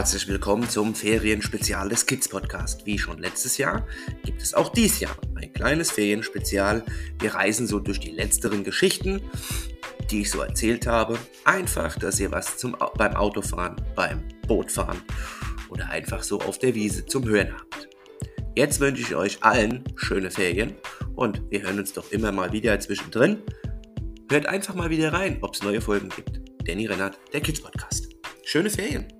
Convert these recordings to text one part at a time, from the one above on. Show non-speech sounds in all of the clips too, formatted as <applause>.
herzlich willkommen zum Ferienspezial des Kids Podcast. Wie schon letztes Jahr gibt es auch dieses Jahr ein kleines Ferienspezial. Wir reisen so durch die letzteren Geschichten, die ich so erzählt habe. Einfach, dass ihr was zum, beim Autofahren, beim Bootfahren oder einfach so auf der Wiese zum Hören habt. Jetzt wünsche ich euch allen schöne Ferien und wir hören uns doch immer mal wieder zwischendrin. Hört einfach mal wieder rein, ob es neue Folgen gibt. Danny Rennert, der Kids Podcast. Schöne Ferien!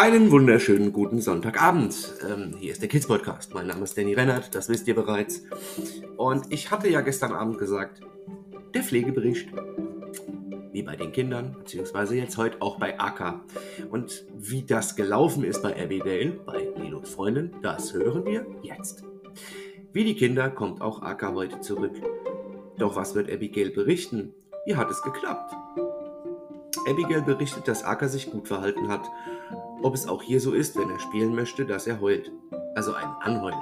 Einen wunderschönen guten Sonntagabend. Ähm, hier ist der Kids Podcast. Mein Name ist Danny Rennert, das wisst ihr bereits. Und ich hatte ja gestern Abend gesagt, der Pflegebericht. Wie bei den Kindern, beziehungsweise jetzt heute auch bei AK. Und wie das gelaufen ist bei Abigail, bei Lilos Freundin, das hören wir jetzt. Wie die Kinder kommt auch Aka heute zurück. Doch was wird Abigail berichten? Wie hat es geklappt? Abigail berichtet, dass Aka sich gut verhalten hat. Ob es auch hier so ist, wenn er spielen möchte, dass er heult. Also einen anheult.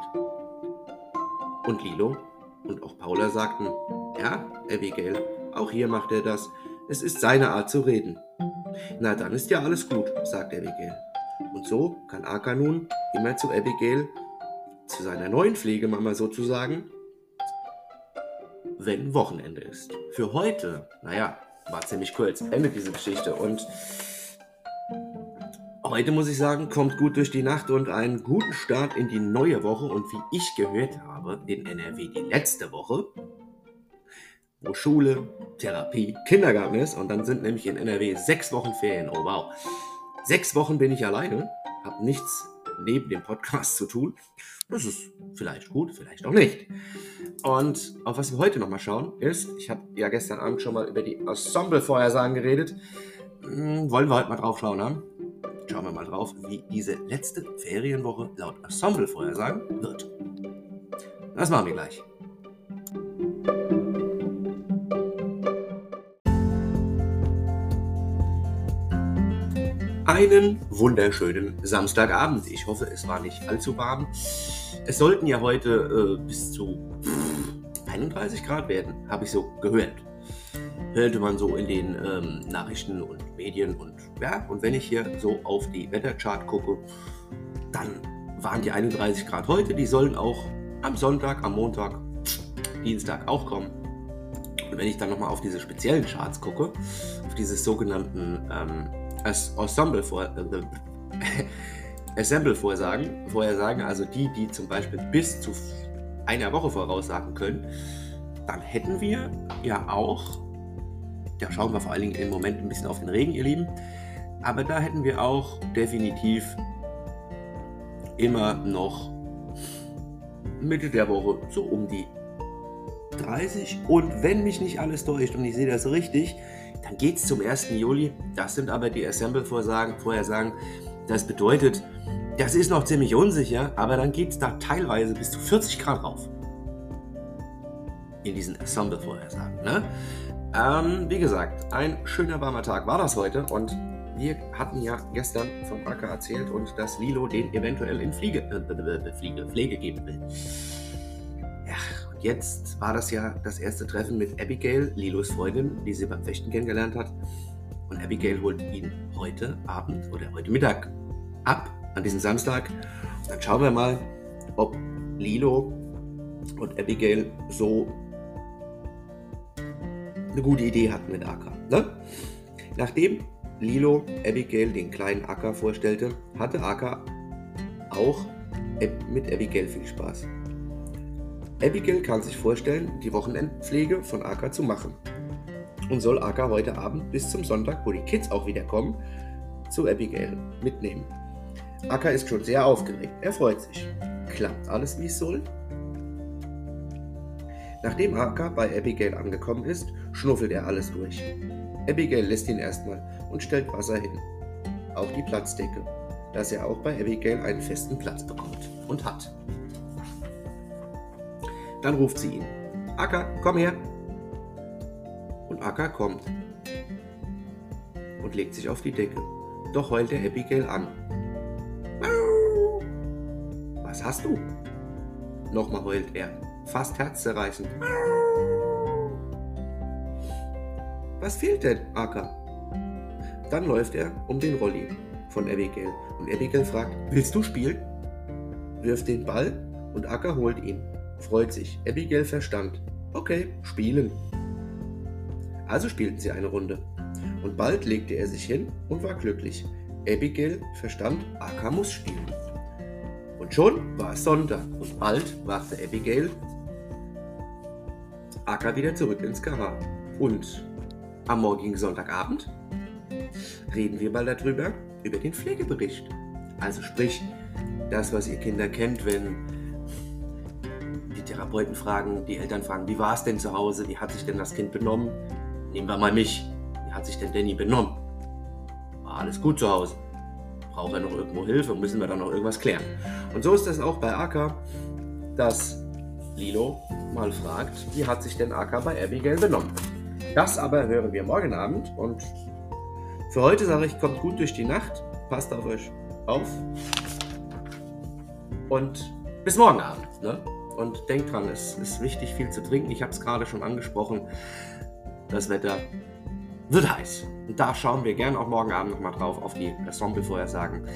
Und Lilo und auch Paula sagten, ja, Abigail, auch hier macht er das. Es ist seine Art zu reden. Na, dann ist ja alles gut, sagt Abigail. Und so kann Aka nun immer zu Abigail zu seiner neuen Pflegemama sozusagen, wenn Wochenende ist. Für heute, naja, war ziemlich kurz, endet diese Geschichte und heute muss ich sagen, kommt gut durch die Nacht und einen guten Start in die neue Woche und wie ich gehört habe, in NRW die letzte Woche, wo Schule, Therapie, Kindergarten ist und dann sind nämlich in NRW sechs Wochen Ferien. Oh wow. Sechs Wochen bin ich alleine, habe nichts neben dem Podcast zu tun. Das ist vielleicht gut, vielleicht auch nicht. Und auf was wir heute nochmal schauen, ist, ich habe ja gestern Abend schon mal über die Ensemble-Vorhersagen geredet. Hm, wollen wir heute mal drauf schauen, ne? Schauen wir mal drauf, wie diese letzte Ferienwoche laut Ensemble-Vorhersagen wird. Das machen wir gleich. Einen wunderschönen Samstagabend. Ich hoffe, es war nicht allzu warm. Es sollten ja heute äh, bis zu 31 Grad werden, habe ich so gehört. Hörte man so in den ähm, Nachrichten und Medien und ja, und wenn ich hier so auf die Wetterchart gucke, dann waren die 31 Grad heute, die sollen auch am Sonntag, am Montag, Dienstag auch kommen. Und wenn ich dann nochmal auf diese speziellen Charts gucke, auf diese sogenannten ähm, Ensemble vor, äh, Ensemble vorsagen, vorhersagen, also die, die zum Beispiel bis zu einer Woche voraussagen können, dann hätten wir ja auch, da schauen wir vor allen Dingen im Moment ein bisschen auf den Regen, ihr Lieben, aber da hätten wir auch definitiv immer noch Mitte der Woche so um die 30 und wenn mich nicht alles täuscht und ich sehe das richtig, dann geht es zum 1. Juli. Das sind aber die Assemble-Vorhersagen. Vorhersagen. Das bedeutet, das ist noch ziemlich unsicher, aber dann geht es da teilweise bis zu 40 Grad rauf. In diesen Assemble-Vorhersagen. Ne? Ähm, wie gesagt, ein schöner warmer Tag war das heute und wir hatten ja gestern vom Acker erzählt und dass Lilo den eventuell in Fliege, äh, Fliege, Pflege geben will. Ja, jetzt war das ja das erste Treffen mit Abigail, Lilos Freundin, die sie beim Fechten kennengelernt hat. Und Abigail holt ihn heute Abend oder heute Mittag ab, an diesem Samstag. Und dann schauen wir mal, ob Lilo und Abigail so eine gute Idee hatten mit Acker. Ne? Nachdem Lilo Abigail den kleinen Acker vorstellte, hatte Acker auch mit Abigail viel Spaß. Abigail kann sich vorstellen, die Wochenendpflege von Aka zu machen und soll Aka heute Abend bis zum Sonntag, wo die Kids auch wieder kommen, zu Abigail mitnehmen. Aka ist schon sehr aufgeregt. Er freut sich. Klappt alles, wie es soll? Nachdem Aka bei Abigail angekommen ist, schnuffelt er alles durch. Abigail lässt ihn erstmal und stellt Wasser hin. Auch die Platzdecke, dass er auch bei Abigail einen festen Platz bekommt und hat. Dann ruft sie ihn. Acker, komm her. Und Acker kommt und legt sich auf die Decke. Doch heult er Abigail an. Was hast du? Nochmal heult er, fast herzzerreißend. Was fehlt denn, Aka? Dann läuft er um den Rolli von Abigail und Abigail fragt, willst du spielen? Wirft den Ball und Aka holt ihn. Freut sich. Abigail verstand. Okay, spielen. Also spielten sie eine Runde. Und bald legte er sich hin und war glücklich. Abigail verstand, Aka muss spielen. Und schon war es Sonntag und bald brachte Abigail Aka wieder zurück ins KH. Und am morgigen Sonntagabend reden wir mal darüber, über den Pflegebericht. Also sprich, das, was ihr Kinder kennt, wenn Therapeuten fragen, die Eltern fragen, wie war es denn zu Hause, wie hat sich denn das Kind benommen? Nehmen wir mal mich. Wie hat sich denn Danny benommen? War alles gut zu Hause? Braucht er noch irgendwo Hilfe? Müssen wir da noch irgendwas klären? Und so ist das auch bei Aka, dass Lilo mal fragt, wie hat sich denn Aka bei Abigail benommen? Das aber hören wir morgen Abend und für heute sage ich, kommt gut durch die Nacht, passt auf euch auf und bis morgen Abend. Ne? Und denkt dran, es ist wichtig, viel zu trinken. Ich habe es gerade schon angesprochen. Das Wetter wird heiß. Und da schauen wir gerne auch morgen Abend nochmal drauf auf die Ensemble-Vorhersagen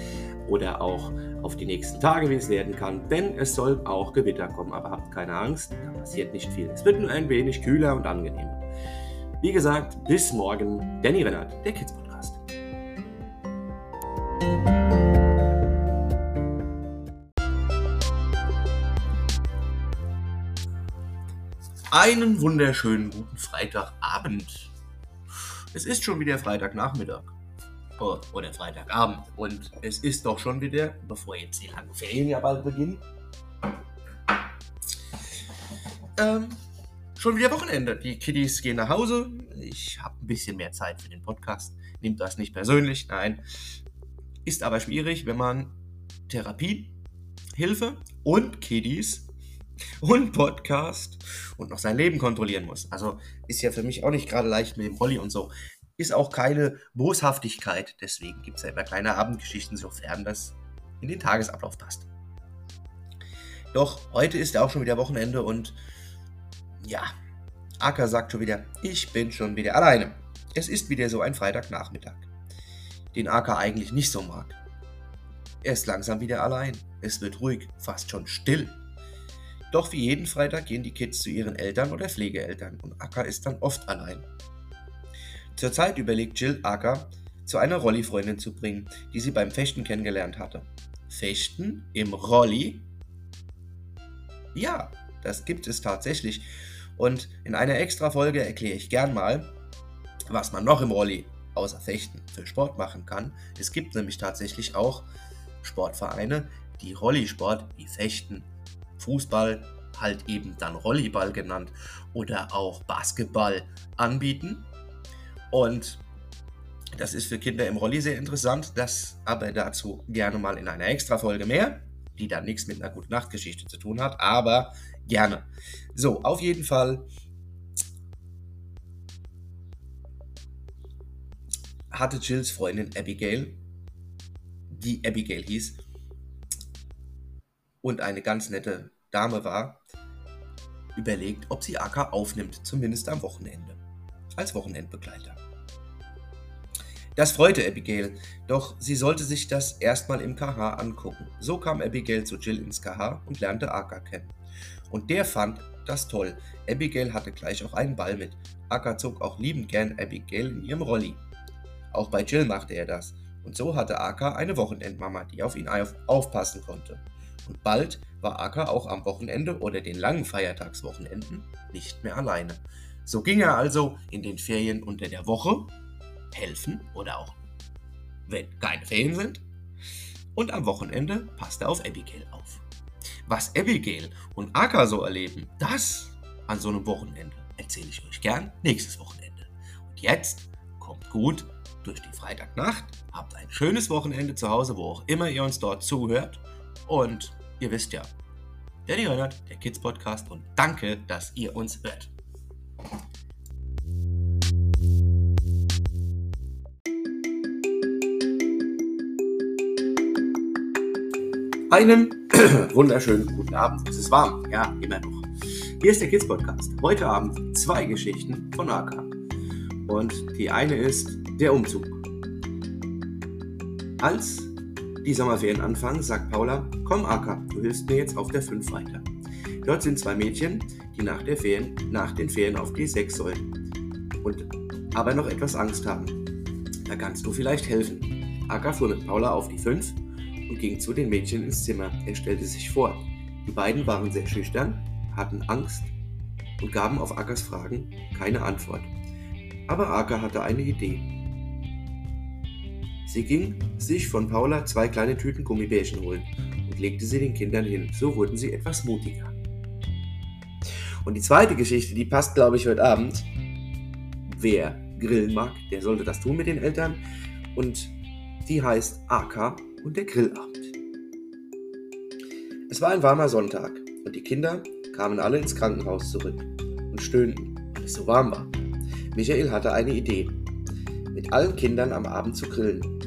oder auch auf die nächsten Tage, wie es werden kann. Denn es soll auch Gewitter kommen. Aber habt keine Angst, da passiert nicht viel. Es wird nur ein wenig kühler und angenehmer. Wie gesagt, bis morgen. Danny Rennert, der Kids Podcast. Einen wunderschönen guten Freitagabend. Es ist schon wieder Freitagnachmittag. Oh, oder Freitagabend. Und es ist doch schon wieder, bevor jetzt die langen Ferien ja bald beginnen, ähm, schon wieder Wochenende. Die Kiddies gehen nach Hause. Ich habe ein bisschen mehr Zeit für den Podcast. Nehmt das nicht persönlich, nein. Ist aber schwierig, wenn man Therapie, Hilfe und Kiddies und Podcast und noch sein Leben kontrollieren muss. Also ist ja für mich auch nicht gerade leicht mit dem Rolli und so. Ist auch keine Boshaftigkeit. Deswegen gibt es ja immer kleine Abendgeschichten, sofern das in den Tagesablauf passt. Doch heute ist ja auch schon wieder Wochenende und ja, Aka sagt schon wieder, ich bin schon wieder alleine. Es ist wieder so ein Freitagnachmittag, den Aka eigentlich nicht so mag. Er ist langsam wieder allein. Es wird ruhig, fast schon still. Doch wie jeden Freitag gehen die Kids zu ihren Eltern oder Pflegeeltern und Akka ist dann oft allein. Zurzeit überlegt Jill Akka, zu einer Rolli-Freundin zu bringen, die sie beim Fechten kennengelernt hatte. Fechten im Rolli? Ja, das gibt es tatsächlich. Und in einer extra Folge erkläre ich gern mal, was man noch im Rolli außer Fechten für Sport machen kann. Es gibt nämlich tatsächlich auch Sportvereine, die Rollisport wie Fechten, Fußball, halt eben dann Rollyball genannt, oder auch Basketball anbieten. Und das ist für Kinder im Rolli sehr interessant, das aber dazu gerne mal in einer extra Folge mehr, die dann nichts mit einer guten Nachtgeschichte zu tun hat, aber gerne. So, auf jeden Fall hatte Jills Freundin Abigail, die Abigail hieß, und eine ganz nette Dame war, überlegt, ob sie Aka aufnimmt, zumindest am Wochenende, als Wochenendbegleiter. Das freute Abigail, doch sie sollte sich das erstmal im KH angucken. So kam Abigail zu Jill ins KH und lernte Aka kennen. Und der fand das toll. Abigail hatte gleich auch einen Ball mit. Aka zog auch liebend gern Abigail in ihrem Rolli. Auch bei Jill machte er das. Und so hatte Aka eine Wochenendmama, die auf ihn aufpassen konnte. Und bald war Aka auch am Wochenende oder den langen Feiertagswochenenden nicht mehr alleine. So ging er also in den Ferien unter der Woche helfen oder auch wenn keine Ferien sind. Und am Wochenende passte er auf Abigail auf. Was Abigail und Aka so erleben, das an so einem Wochenende erzähle ich euch gern nächstes Wochenende. Und jetzt kommt gut durch die Freitagnacht, habt ein schönes Wochenende zu Hause, wo auch immer ihr uns dort zuhört und ihr wisst ja, Daddy Reinhardt, der Kids Podcast und danke, dass ihr uns hört. Einen <clears throat> wunderschönen guten Abend. Es ist warm, ja, immer noch. Hier ist der Kids Podcast. Heute Abend zwei Geschichten von AK. Und die eine ist der Umzug. Als die Sommerferien anfangen, sagt Paula, komm AK, du hilfst mir jetzt auf der 5 weiter. Dort sind zwei Mädchen, die nach, der Ferien, nach den Ferien auf die 6 sollen und aber noch etwas Angst haben. Da kannst du vielleicht helfen. AK fuhr mit Paula auf die 5 und ging zu den Mädchen ins Zimmer. Er stellte sich vor. Die beiden waren sehr schüchtern, hatten Angst und gaben auf Ackers Fragen keine Antwort. Aber Acker hatte eine Idee. Sie ging sich von Paula zwei kleine Tüten Gummibärchen holen und legte sie den Kindern hin. So wurden sie etwas mutiger. Und die zweite Geschichte, die passt, glaube ich, heute Abend. Wer grillen mag, der sollte das tun mit den Eltern. Und die heißt AK und der Grillabend. Es war ein warmer Sonntag und die Kinder kamen alle ins Krankenhaus zurück und stöhnten, weil es so warm war. Michael hatte eine Idee, mit allen Kindern am Abend zu grillen.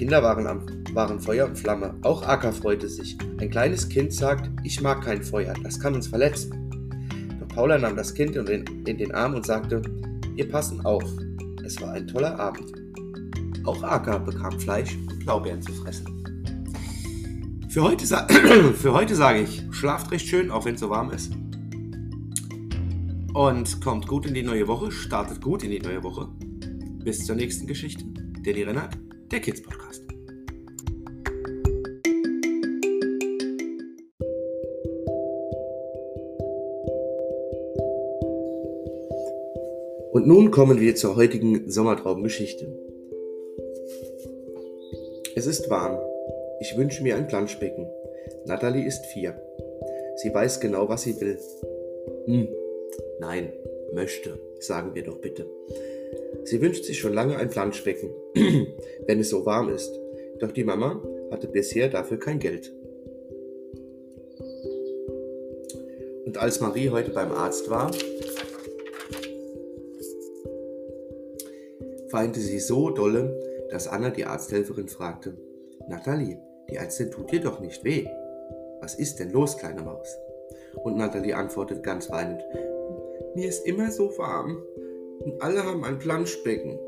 Kinder waren, am, waren Feuer und Flamme. Auch Acker freute sich. Ein kleines Kind sagt, ich mag kein Feuer, das kann uns verletzen. Doch Paula nahm das Kind in den, Arm und sagte, wir passen auf. Es war ein toller Abend. Auch Aka bekam Fleisch und Blaubeeren zu fressen. Für heute, <clears throat> für heute sage ich, schlaft recht schön, auch wenn es so warm ist. Und kommt gut in die neue Woche, startet gut in die neue Woche. Bis zur nächsten Geschichte. Danny Rennert, der Kids Podcast. Und nun kommen wir zur heutigen Sommertraumgeschichte. Es ist warm. Ich wünsche mir ein Planschbecken. Natalie ist vier. Sie weiß genau, was sie will. Hm. Nein, möchte, sagen wir doch bitte. Sie wünscht sich schon lange ein Planschbecken, <clears throat> wenn es so warm ist. Doch die Mama hatte bisher dafür kein Geld. Und als Marie heute beim Arzt war, weinte sie so dolle, dass Anna die Arzthelferin fragte, Nathalie, die Ärztin tut dir doch nicht weh. Was ist denn los, kleine Maus? Und Nathalie antwortet ganz weinend, mir ist immer so warm und alle haben ein Planschbecken.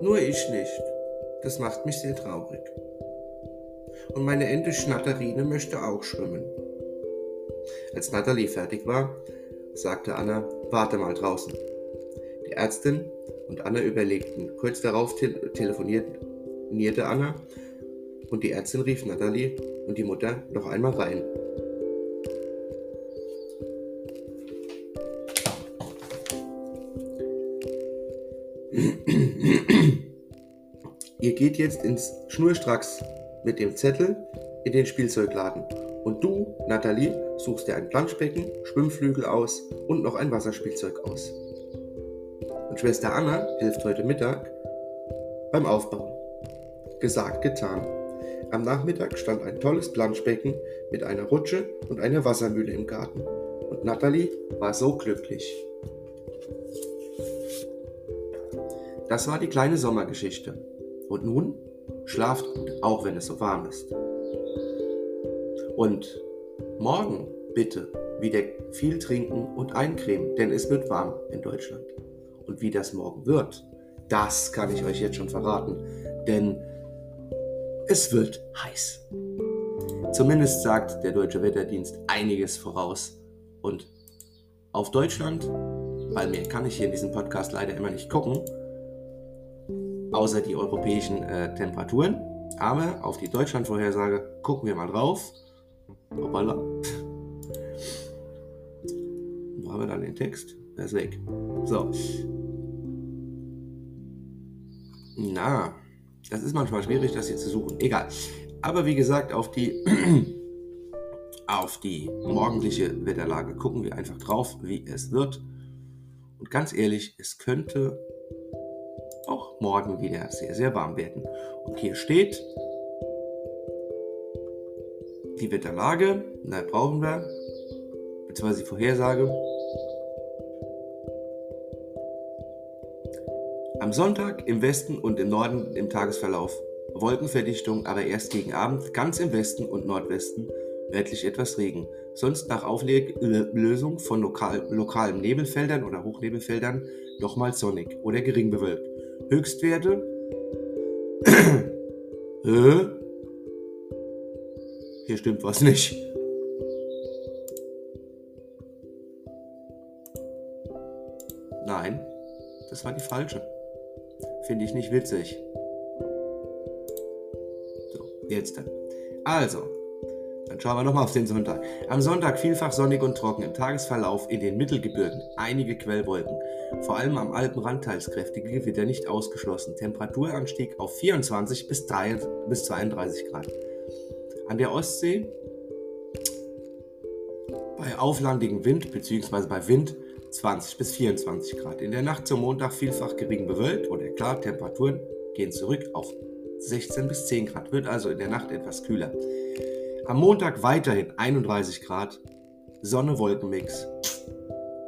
Nur ich nicht. Das macht mich sehr traurig. Und meine Ente Schnatterine möchte auch schwimmen. Als Nathalie fertig war, sagte Anna, warte mal draußen. Die Ärztin und Anna überlegten. Kurz darauf te telefonierte Anna und die Ärztin rief Natalie und die Mutter noch einmal rein. Geht jetzt ins Schnurstracks mit dem Zettel in den Spielzeugladen. Und du, Nathalie, suchst dir ein Planschbecken, Schwimmflügel aus und noch ein Wasserspielzeug aus und Schwester Anna hilft heute Mittag beim Aufbauen. Gesagt, getan. Am Nachmittag stand ein tolles Planschbecken mit einer Rutsche und einer Wassermühle im Garten. Und Natalie war so glücklich. Das war die kleine Sommergeschichte. Und nun schlaft gut, auch wenn es so warm ist. Und morgen bitte wieder viel trinken und eincremen, denn es wird warm in Deutschland. Und wie das morgen wird, das kann ich euch jetzt schon verraten. Denn es wird heiß. Zumindest sagt der Deutsche Wetterdienst einiges voraus. Und auf Deutschland, weil mehr kann ich hier in diesem Podcast leider immer nicht gucken, außer die europäischen äh, Temperaturen. Aber auf die Deutschlandvorhersage gucken wir mal drauf. Hoppala. Wo haben wir dann den Text? Er ist weg. So. Na, das ist manchmal schwierig, das hier zu suchen. Egal. Aber wie gesagt, auf die, <clears throat> auf die morgendliche Wetterlage gucken wir einfach drauf, wie es wird. Und ganz ehrlich, es könnte auch morgen wieder sehr, sehr warm werden. Und hier steht die Wetterlage, da brauchen wir, beziehungsweise die Vorhersage, Am Sonntag im Westen und im Norden im Tagesverlauf Wolkenverdichtung, aber erst gegen Abend ganz im Westen und Nordwesten örtlich etwas Regen. Sonst nach Auflösung von lokal, lokalen Nebelfeldern oder Hochnebelfeldern nochmal sonnig oder gering bewölkt. Höchstwerte. <clears throat> Hier stimmt was nicht. Nein, das war die falsche. Finde ich nicht witzig. So, jetzt dann. Also, dann schauen wir nochmal auf den Sonntag. Am Sonntag vielfach sonnig und trocken. Im Tagesverlauf in den Mittelgebirgen einige Quellwolken. Vor allem am Alpenrand teils kräftige Gewitter nicht ausgeschlossen. Temperaturanstieg auf 24 bis, 3, bis 32 Grad. An der Ostsee bei auflandigem Wind bzw. bei Wind 20 bis 24 Grad. In der Nacht zum Montag vielfach gering bewölkt oder klar, Temperaturen gehen zurück auf 16 bis 10 Grad, wird also in der Nacht etwas kühler. Am Montag weiterhin 31 Grad, Sonne-Wolkenmix.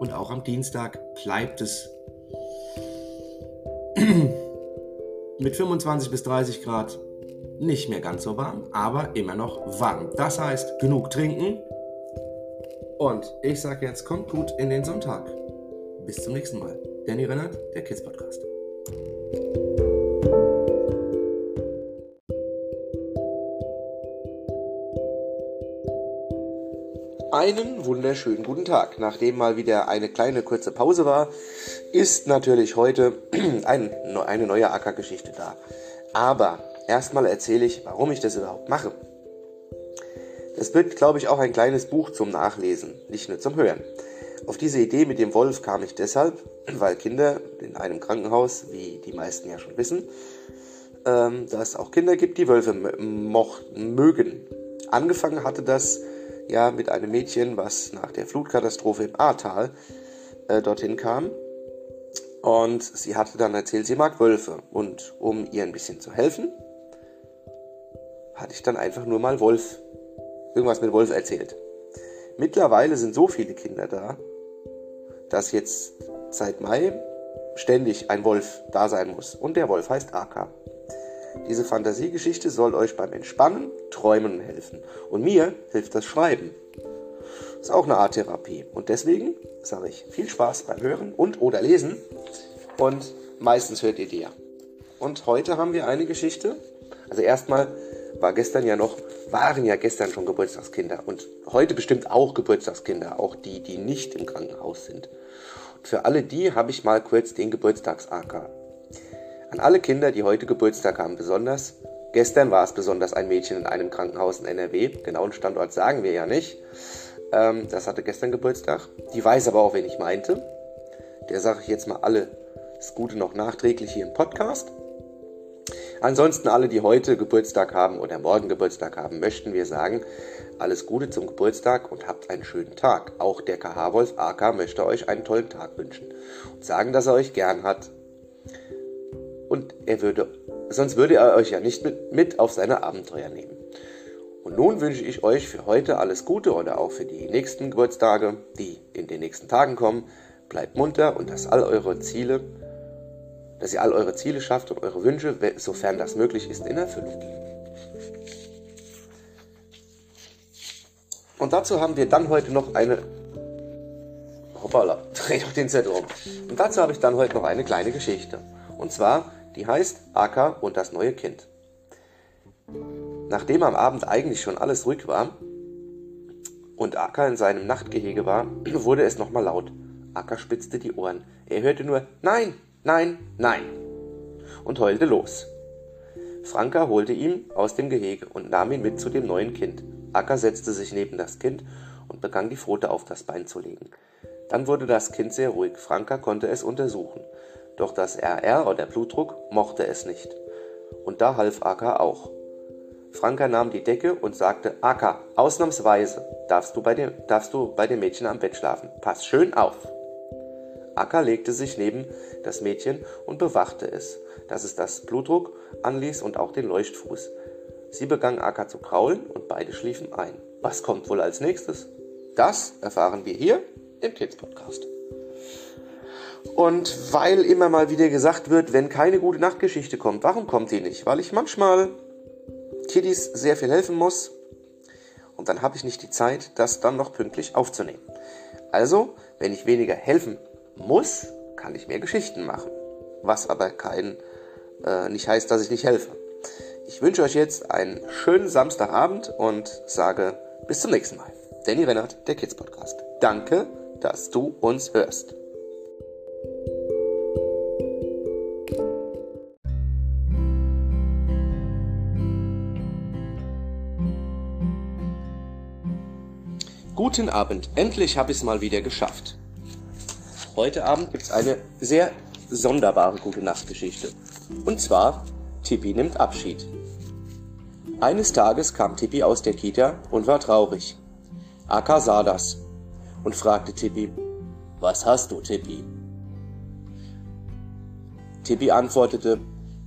Und auch am Dienstag bleibt es <clears throat> mit 25 bis 30 Grad nicht mehr ganz so warm, aber immer noch warm. Das heißt, genug trinken. Und ich sage jetzt, kommt gut in den Sonntag. Bis zum nächsten Mal. Danny Rennert, der Kids Podcast. Einen wunderschönen guten Tag. Nachdem mal wieder eine kleine kurze Pause war, ist natürlich heute <clears throat> ein, eine neue Ackergeschichte da. Aber erstmal erzähle ich, warum ich das überhaupt mache. Es wird, glaube ich, auch ein kleines Buch zum Nachlesen, nicht nur zum Hören. Auf diese Idee mit dem Wolf kam ich deshalb, <clears throat> weil Kinder in einem Krankenhaus, wie die meisten ja schon wissen, ähm, dass es auch Kinder gibt, die Wölfe mögen. Angefangen hatte das ja mit einem Mädchen, was nach der Flutkatastrophe im Ahrtal äh, dorthin kam. Und sie hatte dann erzählt, sie mag Wölfe. Und um ihr ein bisschen zu helfen, hatte ich dann einfach nur mal Wolf, irgendwas mit Wolf erzählt. Mittlerweile sind so viele Kinder da, dass jetzt seit Mai ständig ein Wolf da sein muss. Und der Wolf heißt Aka. Diese Fantasiegeschichte soll euch beim Entspannen, Träumen helfen. Und mir hilft das Schreiben. Ist auch eine Art Therapie. Und deswegen sage ich viel Spaß beim Hören und oder Lesen. Und meistens hört ihr die ja. Und heute haben wir eine Geschichte. Also erstmal war gestern ja noch, waren ja gestern schon Geburtstagskinder. Und heute bestimmt auch Geburtstagskinder. Auch die, die nicht im Krankenhaus sind. Und für alle die habe ich mal kurz den Geburtstagsaker an alle Kinder, die heute Geburtstag haben, besonders. Gestern war es besonders ein Mädchen in einem Krankenhaus in NRW. Genauen Standort sagen wir ja nicht. Ähm, das hatte gestern Geburtstag. Die weiß aber auch, wen ich meinte. Der sage ich jetzt mal alle das Gute noch nachträglich hier im Podcast. Ansonsten alle, die heute Geburtstag haben oder morgen Geburtstag haben, möchten wir sagen, alles Gute zum Geburtstag und habt einen schönen Tag. Auch der KH-Wolf AK möchte euch einen tollen Tag wünschen und sagen, dass er euch gern hat und er würde, sonst würde er euch ja nicht mit, mit auf seine Abenteuer nehmen. Und nun wünsche ich euch für heute alles Gute oder auch für die nächsten Geburtstage, die in den nächsten Tagen kommen. Bleibt munter und dass all eure Ziele, dass ihr all eure Ziele schafft und eure Wünsche, sofern das möglich ist, in Erfüllung. Und dazu haben wir dann heute noch eine. Hoppala, <laughs> dreh doch den Zettel um. Und dazu habe ich dann heute noch eine kleine Geschichte. Und zwar die heißt Aka und das neue Kind. Nachdem am Abend eigentlich schon alles ruhig war und Aka in seinem Nachtgehege war, <clears throat> wurde es nochmal laut. Aka spitzte die Ohren. Er hörte nur Nein, nein, nein und heulte los. Franka holte ihn aus dem Gehege und nahm ihn mit zu dem neuen Kind. Acker setzte sich neben das Kind und begann die Pfote auf das Bein zu legen. Dann wurde das Kind sehr ruhig. Franka konnte es untersuchen. Doch das RR oder Blutdruck mochte es nicht. Und da half Aka auch. Franka nahm die Decke und sagte, Aka, ausnahmsweise darfst du, bei dem, darfst du bei dem Mädchen am Bett schlafen. Pass schön auf. Aka legte sich neben das Mädchen und bewachte es, dass es das Blutdruck anließ und auch den Leuchtfuß. Sie begann Aka zu kraulen und beide schliefen ein. Was kommt wohl als nächstes? Das erfahren wir hier im Kids Podcast. Und weil immer mal wieder gesagt wird, wenn keine gute Nachtgeschichte kommt, warum kommt die nicht? Weil ich manchmal Kiddies sehr viel helfen muss und dann habe ich nicht die Zeit, das dann noch pünktlich aufzunehmen. Also, wenn ich weniger helfen muss, kann ich mehr Geschichten machen. Was aber kein, äh, nicht heißt, dass ich nicht helfe. Ich wünsche euch jetzt einen schönen Samstagabend und sage bis zum nächsten Mal. Danny Rennert, der Kids Podcast. Danke, dass du uns hörst. Guten Abend, endlich habe ich es mal wieder geschafft. Heute Abend gibt es eine sehr sonderbare gute Nachtgeschichte. Und zwar, Tippi nimmt Abschied. Eines Tages kam Tippi aus der Kita und war traurig. Akka sah das und fragte Tippi, Was hast du, Tippi? Tippi antwortete,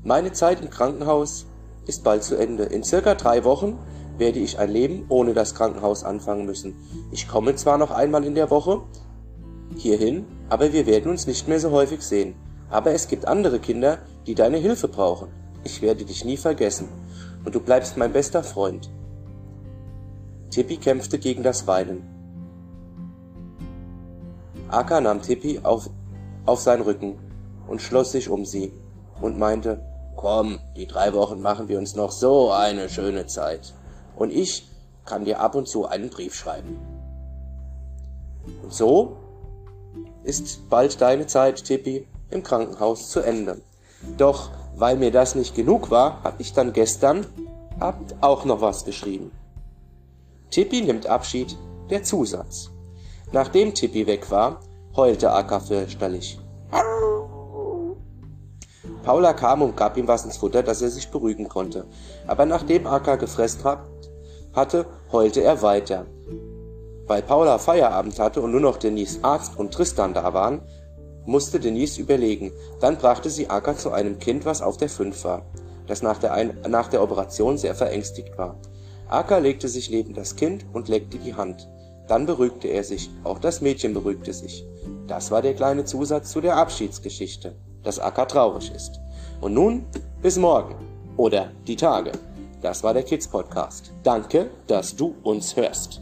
Meine Zeit im Krankenhaus ist bald zu Ende. In circa drei Wochen werde ich ein Leben ohne das Krankenhaus anfangen müssen. Ich komme zwar noch einmal in der Woche hierhin, aber wir werden uns nicht mehr so häufig sehen. Aber es gibt andere Kinder, die deine Hilfe brauchen. Ich werde dich nie vergessen. Und du bleibst mein bester Freund. Tippi kämpfte gegen das Weinen. Akka nahm Tippi auf, auf seinen Rücken und schloss sich um sie und meinte, Komm, die drei Wochen machen wir uns noch so eine schöne Zeit. Und ich kann dir ab und zu einen Brief schreiben. Und so ist bald deine Zeit, Tippi, im Krankenhaus zu Ende. Doch weil mir das nicht genug war, habe ich dann gestern Abend auch noch was geschrieben. Tippi nimmt Abschied, der Zusatz. Nachdem Tippi weg war, heulte Akka fürchterlich. Paula kam und gab ihm was ins Futter, dass er sich beruhigen konnte. Aber nachdem Akka gefressen hat, hatte, heulte er weiter. Weil Paula Feierabend hatte und nur noch Denise Arzt und Tristan da waren, musste Denise überlegen. Dann brachte sie Akka zu einem Kind, was auf der Fünf war, das nach der, Ein nach der Operation sehr verängstigt war. Aka legte sich neben das Kind und leckte die Hand. Dann beruhigte er sich, auch das Mädchen beruhigte sich. Das war der kleine Zusatz zu der Abschiedsgeschichte, dass Aka traurig ist. Und nun bis morgen oder die Tage. Das war der Kids Podcast. Danke, dass du uns hörst.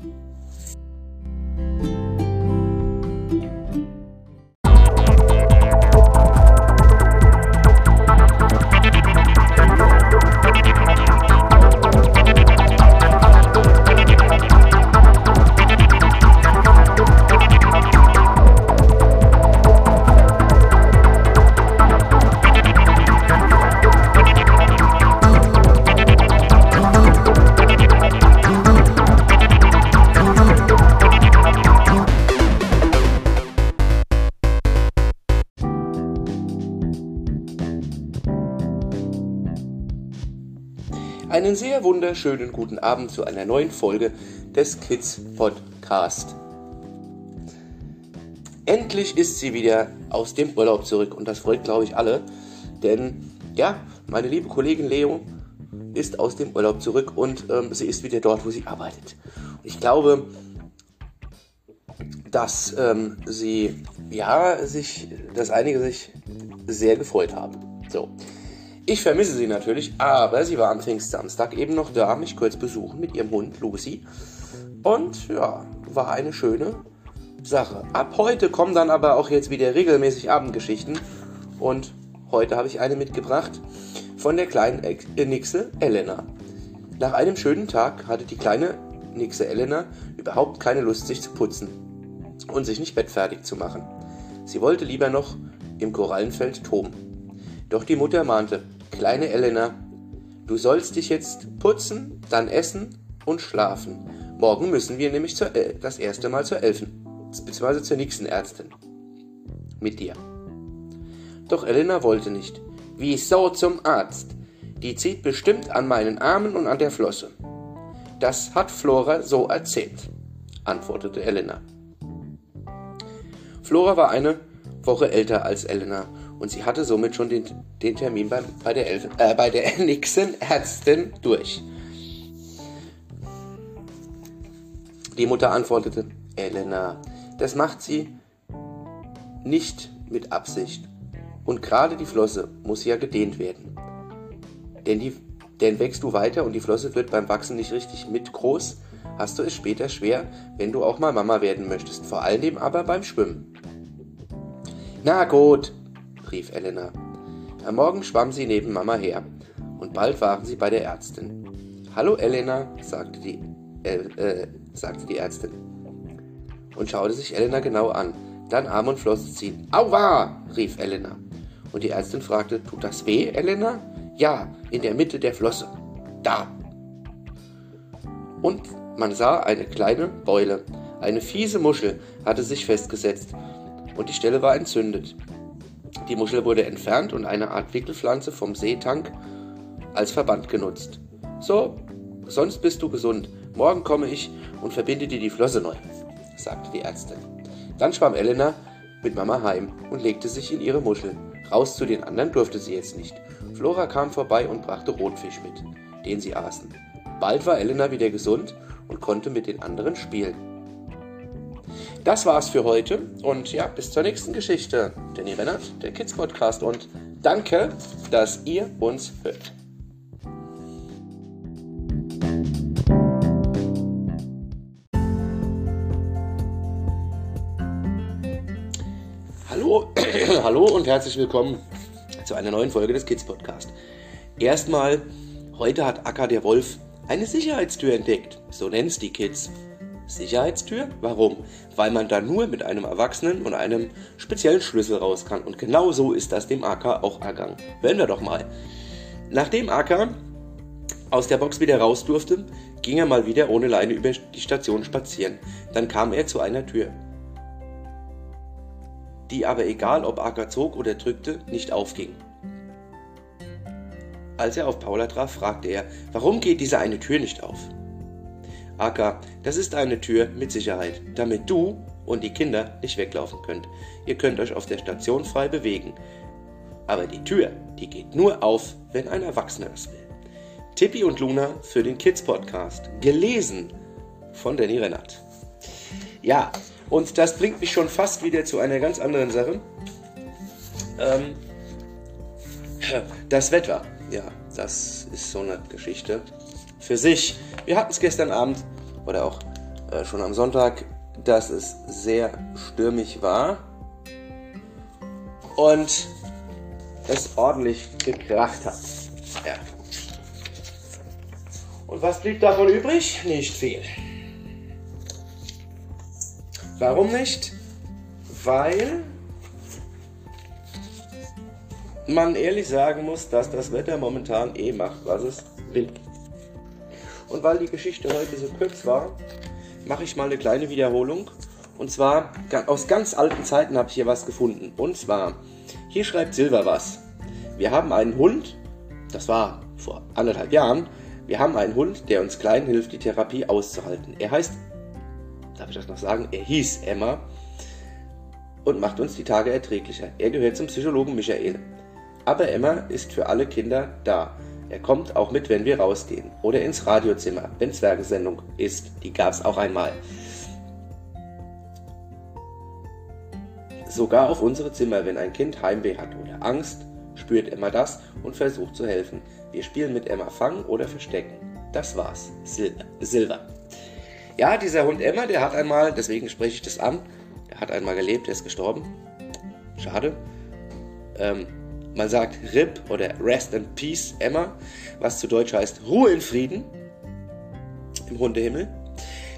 Sehr wunderschönen guten Abend zu einer neuen Folge des Kids Podcast. Endlich ist sie wieder aus dem Urlaub zurück und das freut, glaube ich, alle. Denn ja, meine liebe Kollegin Leo ist aus dem Urlaub zurück und ähm, sie ist wieder dort, wo sie arbeitet. Ich glaube, dass ähm, sie, ja, sich, dass einige sich sehr gefreut haben. So. Ich vermisse sie natürlich, aber sie war am Pfingstsamstag eben noch da, mich kurz besuchen mit ihrem Hund Lucy. Und ja, war eine schöne Sache. Ab heute kommen dann aber auch jetzt wieder regelmäßig Abendgeschichten. Und heute habe ich eine mitgebracht von der kleinen Nixe Elena. Nach einem schönen Tag hatte die kleine Nixe Elena überhaupt keine Lust, sich zu putzen und sich nicht bettfertig zu machen. Sie wollte lieber noch im Korallenfeld toben. Doch die Mutter mahnte, Kleine Elena, du sollst dich jetzt putzen, dann essen und schlafen. Morgen müssen wir nämlich zur, äh, das erste Mal zur Elfen, beziehungsweise zur nächsten Ärztin. Mit dir. Doch Elena wollte nicht. Wieso zum Arzt? Die zieht bestimmt an meinen Armen und an der Flosse. Das hat Flora so erzählt, antwortete Elena. Flora war eine Woche älter als Elena und sie hatte somit schon den, den Termin bei, bei der, Elf, äh, der <laughs> Nixon-Ärztin durch. Die Mutter antwortete, Elena, das macht sie nicht mit Absicht. Und gerade die Flosse muss ja gedehnt werden. Denn, die, denn wächst du weiter und die Flosse wird beim Wachsen nicht richtig mit groß, hast du es später schwer, wenn du auch mal Mama werden möchtest, vor allem aber beim Schwimmen. Na gut, rief Elena. Am Morgen schwamm sie neben Mama her, und bald waren sie bei der Ärztin. Hallo Elena, sagte die, äh, äh, sagte die Ärztin und schaute sich Elena genau an. Dann Arm und Flosse ziehen. Aua! rief Elena. Und die Ärztin fragte, tut das weh, Elena? Ja, in der Mitte der Flosse. Da. Und man sah eine kleine Beule. Eine fiese Muschel hatte sich festgesetzt und die Stelle war entzündet. Die Muschel wurde entfernt und eine Art Wickelpflanze vom Seetank als Verband genutzt. So, sonst bist du gesund. Morgen komme ich und verbinde dir die Flosse neu, sagte die Ärztin. Dann schwamm Elena mit Mama heim und legte sich in ihre Muschel. Raus zu den anderen durfte sie jetzt nicht. Flora kam vorbei und brachte Rotfisch mit, den sie aßen. Bald war Elena wieder gesund und konnte mit den anderen spielen. Das war's für heute und ja, bis zur nächsten Geschichte. Danny Rennert, der Kids Podcast und danke, dass ihr uns hört. Hallo, <clears throat> hallo und herzlich willkommen zu einer neuen Folge des Kids Podcast. Erstmal, heute hat Acker der Wolf eine Sicherheitstür entdeckt. So nennt's die Kids. Sicherheitstür? Warum? Weil man da nur mit einem Erwachsenen und einem speziellen Schlüssel raus kann. Und genau so ist das dem Acker auch ergangen. Hören wir doch mal. Nachdem Acker aus der Box wieder raus durfte, ging er mal wieder ohne Leine über die Station spazieren. Dann kam er zu einer Tür, die aber egal ob Acker zog oder drückte, nicht aufging. Als er auf Paula traf, fragte er, warum geht diese eine Tür nicht auf? Aka, das ist eine Tür mit Sicherheit, damit du und die Kinder nicht weglaufen könnt. Ihr könnt euch auf der Station frei bewegen. Aber die Tür, die geht nur auf, wenn ein Erwachsener es will. Tippi und Luna für den Kids Podcast. Gelesen von Danny Rennert. Ja, und das bringt mich schon fast wieder zu einer ganz anderen Sache. Ähm, das Wetter. Ja, das ist so eine Geschichte für sich. Wir hatten es gestern Abend oder auch äh, schon am Sonntag, dass es sehr stürmig war und es ordentlich gekracht hat. Ja. Und was blieb davon übrig? Nicht viel. Warum nicht? Weil man ehrlich sagen muss, dass das Wetter momentan eh macht, was es will. Und weil die Geschichte heute so kurz war, mache ich mal eine kleine Wiederholung. Und zwar aus ganz alten Zeiten habe ich hier was gefunden. Und zwar, hier schreibt Silver was. Wir haben einen Hund, das war vor anderthalb Jahren, wir haben einen Hund, der uns klein hilft, die Therapie auszuhalten. Er heißt, darf ich das noch sagen, er hieß Emma und macht uns die Tage erträglicher. Er gehört zum Psychologen Michael. Aber Emma ist für alle Kinder da. Er kommt auch mit, wenn wir rausgehen. Oder ins Radiozimmer, wenn Zwergensendung ist. Die gab es auch einmal. Sogar auf unsere Zimmer, wenn ein Kind Heimweh hat oder Angst, spürt Emma das und versucht zu helfen. Wir spielen mit Emma Fangen oder Verstecken. Das war's. Sil Silver. Ja, dieser Hund Emma, der hat einmal, deswegen spreche ich das an, der hat einmal gelebt, der ist gestorben. Schade. Ähm, man sagt RIP oder Rest in Peace Emma, was zu Deutsch heißt Ruhe in Frieden im Hundehimmel.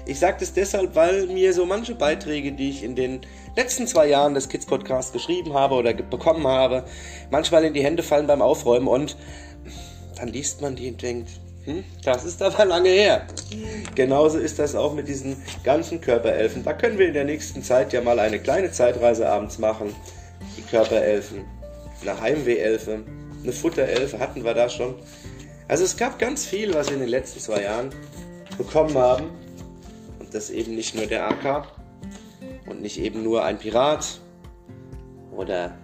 Ich sage das deshalb, weil mir so manche Beiträge, die ich in den letzten zwei Jahren des Kids Podcast geschrieben habe oder bekommen habe, manchmal in die Hände fallen beim Aufräumen und dann liest man die und denkt, hm, das ist aber lange her. Genauso ist das auch mit diesen ganzen Körperelfen. Da können wir in der nächsten Zeit ja mal eine kleine Zeitreise abends machen. Die Körperelfen eine Heimwehelfe, eine Futterelfe hatten wir da schon. Also es gab ganz viel, was wir in den letzten zwei Jahren bekommen haben. Und das eben nicht nur der AK und nicht eben nur ein Pirat oder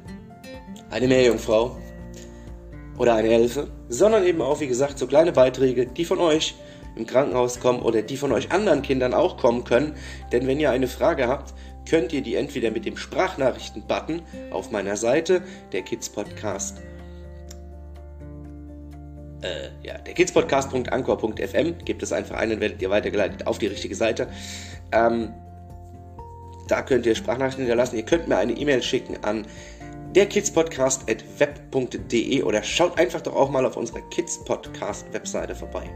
eine Meerjungfrau oder eine Elfe, sondern eben auch, wie gesagt, so kleine Beiträge, die von euch im Krankenhaus kommen oder die von euch anderen Kindern auch kommen können. Denn wenn ihr eine Frage habt, könnt ihr die entweder mit dem Sprachnachrichten-Button auf meiner Seite, der Kids Podcast, äh, ja, der kidspodcast.anchor.fm, gebt es einfach ein, dann werdet ihr weitergeleitet auf die richtige Seite. Ähm, da könnt ihr Sprachnachrichten hinterlassen. Ihr könnt mir eine E-Mail schicken an derkidspodcast.web.de oder schaut einfach doch auch mal auf unserer Kidspodcast-Webseite vorbei.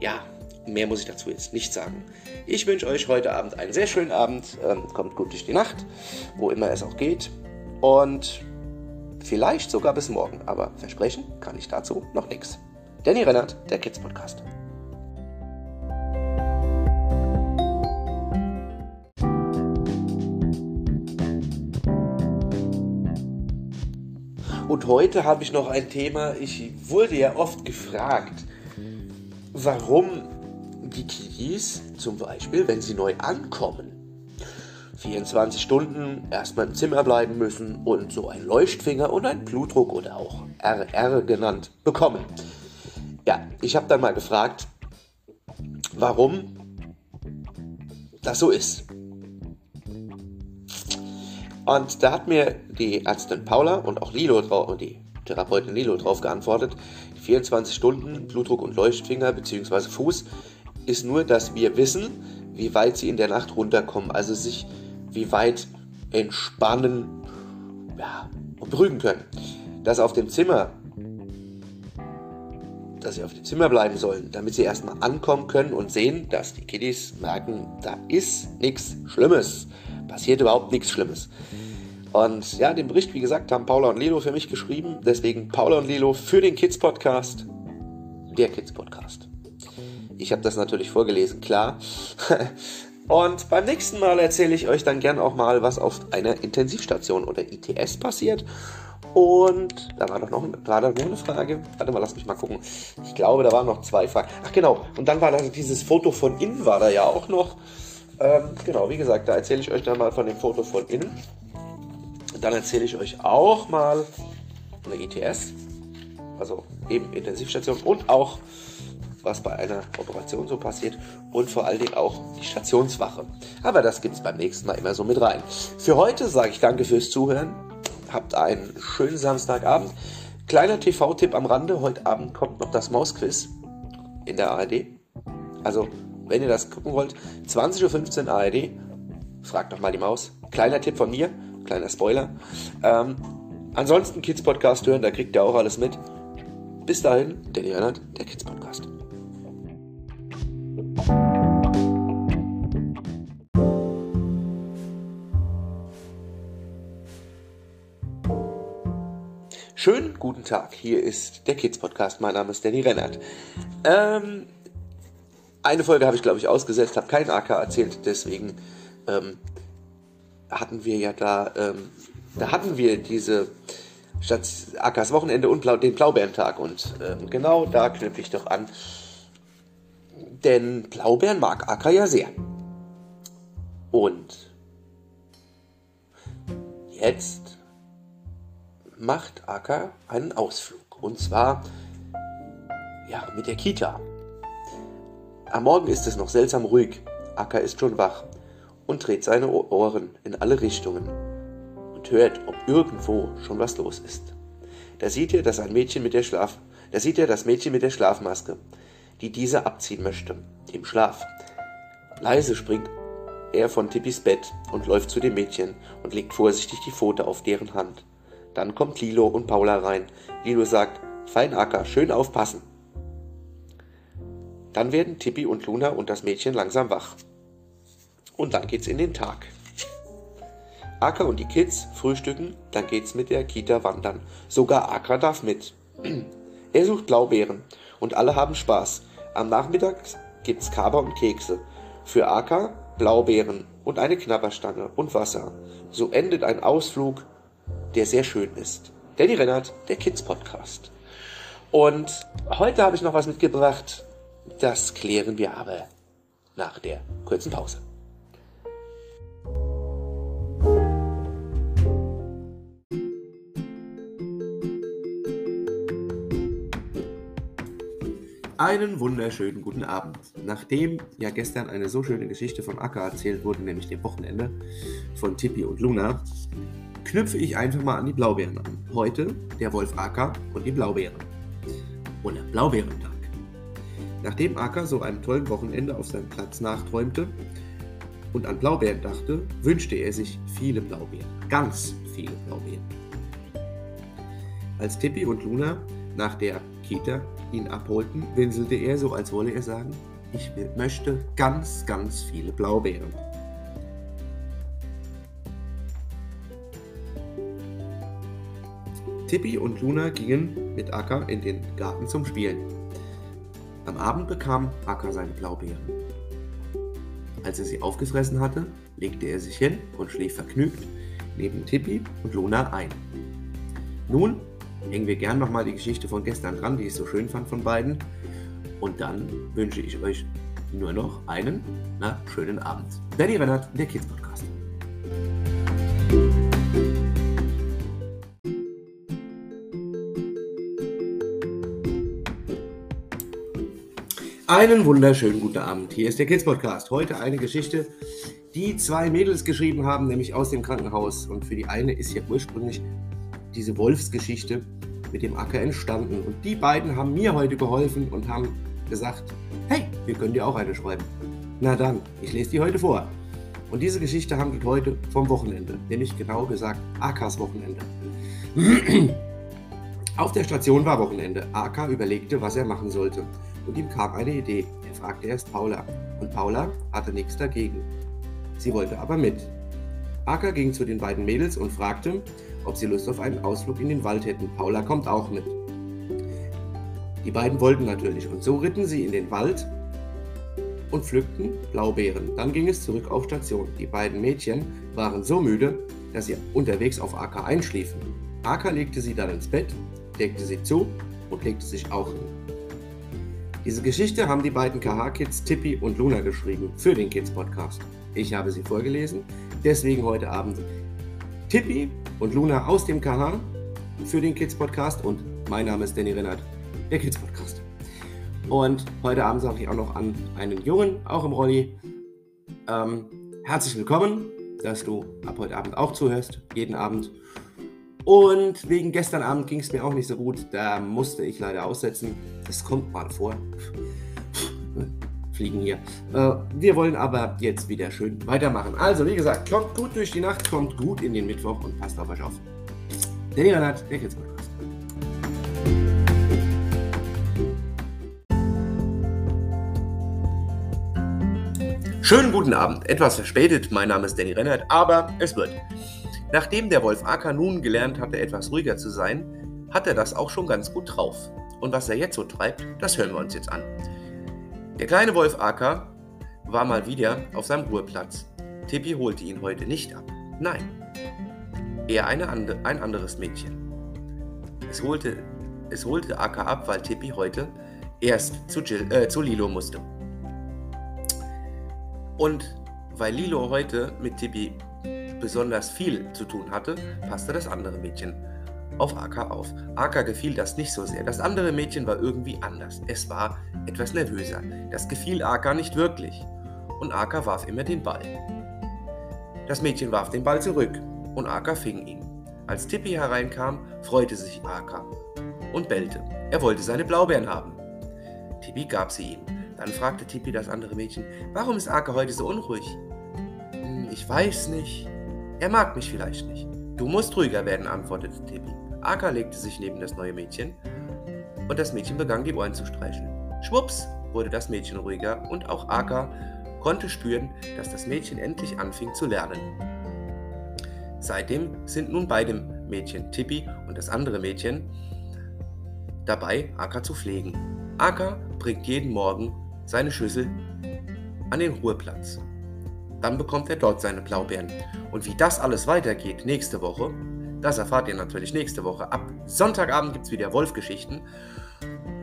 Ja, mehr muss ich dazu jetzt nicht sagen. Ich wünsche euch heute Abend einen sehr schönen Abend. Ähm, kommt gut durch die Nacht, wo immer es auch geht. Und vielleicht sogar bis morgen. Aber versprechen kann ich dazu noch nichts. Danny Rennert, der Kids Podcast. Und heute habe ich noch ein Thema. Ich wurde ja oft gefragt, warum die Kiddies zum Beispiel, wenn sie neu ankommen, 24 Stunden erstmal im Zimmer bleiben müssen und so ein Leuchtfinger und ein Blutdruck oder auch RR genannt bekommen. Ja, ich habe dann mal gefragt, warum das so ist. Und da hat mir die Ärztin Paula und auch Lilo und die Therapeutin Lilo drauf geantwortet, 24 Stunden Blutdruck und Leuchtfinger bzw. Fuß ist nur, dass wir wissen, wie weit sie in der Nacht runterkommen, also sich wie weit entspannen ja, und beruhigen können. Dass auf dem Zimmer, dass sie auf dem Zimmer bleiben sollen, damit sie erstmal ankommen können und sehen, dass die Kiddies merken, da ist nichts Schlimmes. Passiert überhaupt nichts Schlimmes. Und ja, den Bericht, wie gesagt, haben Paula und Lilo für mich geschrieben. Deswegen Paula und Lilo für den Kids Podcast. Der Kids Podcast. Ich habe das natürlich vorgelesen, klar. <laughs> Und beim nächsten Mal erzähle ich euch dann gern auch mal, was auf einer Intensivstation oder ITS passiert. Und da war doch noch, war da noch eine Frage. Warte mal, lass mich mal gucken. Ich glaube, da waren noch zwei Fragen. Ach genau, und dann war da dieses Foto von innen, war da ja auch noch. Ähm, genau, wie gesagt, da erzähle ich euch dann mal von dem Foto von innen. Und dann erzähle ich euch auch mal eine ITS, also eben Intensivstation und auch was bei einer Operation so passiert und vor allen Dingen auch die Stationswache. Aber das gibt es beim nächsten Mal immer so mit rein. Für heute sage ich danke fürs Zuhören. Habt einen schönen Samstagabend. Kleiner TV-Tipp am Rande. Heute Abend kommt noch das Mausquiz in der ARD. Also, wenn ihr das gucken wollt, 20.15 Uhr ARD. Fragt doch mal die Maus. Kleiner Tipp von mir. Kleiner Spoiler. Ähm, ansonsten Kids Podcast hören, da kriegt ihr auch alles mit. Bis dahin, Danny Reinhardt, der Kids Podcast. Schönen guten Tag, hier ist der Kids Podcast. Mein Name ist Danny Rennert. Ähm, eine Folge habe ich, glaube ich, ausgesetzt, habe keinen AK erzählt, deswegen ähm, hatten wir ja da, ähm, da hatten wir diese statt AKs Wochenende und Blau, den Blaubeerentag und ähm, genau da knüpfe ich doch an. Denn Blaubeeren mag AK ja sehr. Und jetzt macht Acker einen Ausflug. Und zwar ja, mit der Kita. Am Morgen ist es noch seltsam ruhig. Acker ist schon wach und dreht seine Ohren in alle Richtungen und hört, ob irgendwo schon was los ist. Da sieht er, dass ein Mädchen mit der Schlaf, da sieht er das Mädchen mit der Schlafmaske, die diese abziehen möchte, im Schlaf. Leise springt er von Tippis Bett und läuft zu dem Mädchen und legt vorsichtig die Pfote auf deren Hand. Dann kommt Lilo und Paula rein. Lilo sagt, fein Acker, schön aufpassen. Dann werden Tippi und Luna und das Mädchen langsam wach. Und dann geht's in den Tag. Acker und die Kids frühstücken, dann geht's mit der Kita wandern. Sogar Acker darf mit. <clears throat> Er sucht Blaubeeren und alle haben Spaß. Am Nachmittag gibt's Kaber und Kekse. Für Acker Blaubeeren und eine Knabberstange und Wasser. So endet ein Ausflug der sehr schön ist. Danny Rennert, der Kids Podcast. Und heute habe ich noch was mitgebracht, das klären wir aber nach der kurzen Pause. Einen wunderschönen guten Abend. Nachdem ja gestern eine so schöne Geschichte von Akka erzählt wurde, nämlich dem Wochenende von Tippi und Luna, knüpfe ich einfach mal an die Blaubeeren an. Heute der Wolf Akka und die Blaubeeren. Oder Blaubeerentag. Nachdem Akka so einem tollen Wochenende auf seinem Platz nachträumte und an Blaubeeren dachte, wünschte er sich viele Blaubeeren. Ganz viele Blaubeeren. Als Tippi und Luna nach der Kita ihn abholten, winselte er so, als wolle er sagen, ich möchte ganz, ganz viele Blaubeeren. Tippi und Luna gingen mit Akka in den Garten zum Spielen. Am Abend bekam Akka seine Blaubeeren. Als er sie aufgefressen hatte, legte er sich hin und schlief vergnügt neben Tippi und Luna ein. Nun hängen wir gern nochmal die Geschichte von gestern dran, die ich so schön fand von beiden. Und dann wünsche ich euch nur noch einen na, schönen Abend. Danny Rennert, der Kids Podcast. Einen wunderschönen guten Abend. Hier ist der Kids Podcast. Heute eine Geschichte, die zwei Mädels geschrieben haben, nämlich aus dem Krankenhaus. Und für die eine ist ja ursprünglich diese Wolfsgeschichte mit dem Acker entstanden. Und die beiden haben mir heute geholfen und haben gesagt, hey, wir können dir auch eine schreiben. Na dann, ich lese die heute vor. Und diese Geschichte handelt heute vom Wochenende, nämlich genau gesagt Akas Wochenende. <clears throat> Auf der Station war Wochenende. Aka überlegte, was er machen sollte. Und ihm kam eine Idee. Er fragte erst Paula. Und Paula hatte nichts dagegen. Sie wollte aber mit. Aka ging zu den beiden Mädels und fragte, ob sie Lust auf einen Ausflug in den Wald hätten. Paula kommt auch mit. Die beiden wollten natürlich und so ritten sie in den Wald und pflückten Blaubeeren. Dann ging es zurück auf Station. Die beiden Mädchen waren so müde, dass sie unterwegs auf Aka einschliefen. Aka legte sie dann ins Bett, deckte sie zu und legte sich auch hin. Diese Geschichte haben die beiden KH-Kids Tippi und Luna geschrieben für den Kids Podcast. Ich habe sie vorgelesen, deswegen heute Abend Tippi und Luna aus dem KH für den Kids Podcast und mein Name ist Danny Rennert, der Kids Podcast. Und heute Abend sage ich auch noch an einen Jungen, auch im Rolli, ähm, herzlich willkommen, dass du ab heute Abend auch zuhörst, jeden Abend. Und wegen gestern Abend ging es mir auch nicht so gut, da musste ich leider aussetzen. Das kommt mal vor <laughs> fliegen hier. Äh, wir wollen aber jetzt wieder schön weitermachen. Also, wie gesagt, kommt gut durch die Nacht, kommt gut in den Mittwoch und passt auf euch auf. Der Leonard, der Kids Podcast. Schönen guten Abend. Etwas verspätet, mein Name ist Danny Rennert, aber es wird. Nachdem der Wolf Acker nun gelernt hatte, etwas ruhiger zu sein, hat er das auch schon ganz gut drauf. Und was er jetzt so treibt, das hören wir uns jetzt an. Der kleine Wolf Acker war mal wieder auf seinem Ruheplatz. Tippi holte ihn heute nicht ab. Nein, eher eine andre, ein anderes Mädchen. Es holte, es holte Acker ab, weil Tippi heute erst zu, Jill, äh, zu Lilo musste. Und weil Lilo heute mit Tippi besonders viel zu tun hatte, passte das andere Mädchen auf Aka auf. Aka gefiel das nicht so sehr. Das andere Mädchen war irgendwie anders. Es war etwas nervöser. Das gefiel Aka nicht wirklich. Und Aka warf immer den Ball. Das Mädchen warf den Ball zurück und Aka fing ihn. Als Tippi hereinkam, freute sich Aka und bellte. Er wollte seine Blaubeeren haben. Tippi gab sie ihm. Dann fragte Tippi das andere Mädchen, warum ist Aka heute so unruhig? Hm, ich weiß nicht. Er mag mich vielleicht nicht. Du musst ruhiger werden, antwortete Tippi. Aka legte sich neben das neue Mädchen und das Mädchen begann die Ohren zu streicheln. Schwupps wurde das Mädchen ruhiger und auch Aka konnte spüren, dass das Mädchen endlich anfing zu lernen. Seitdem sind nun beide Mädchen, Tippi und das andere Mädchen, dabei, Aka zu pflegen. Aka bringt jeden Morgen seine Schüssel an den Ruheplatz. Dann bekommt er dort seine Blaubeeren. Und wie das alles weitergeht nächste Woche, das erfahrt ihr natürlich nächste Woche. Ab Sonntagabend gibt es wieder Wolfgeschichten.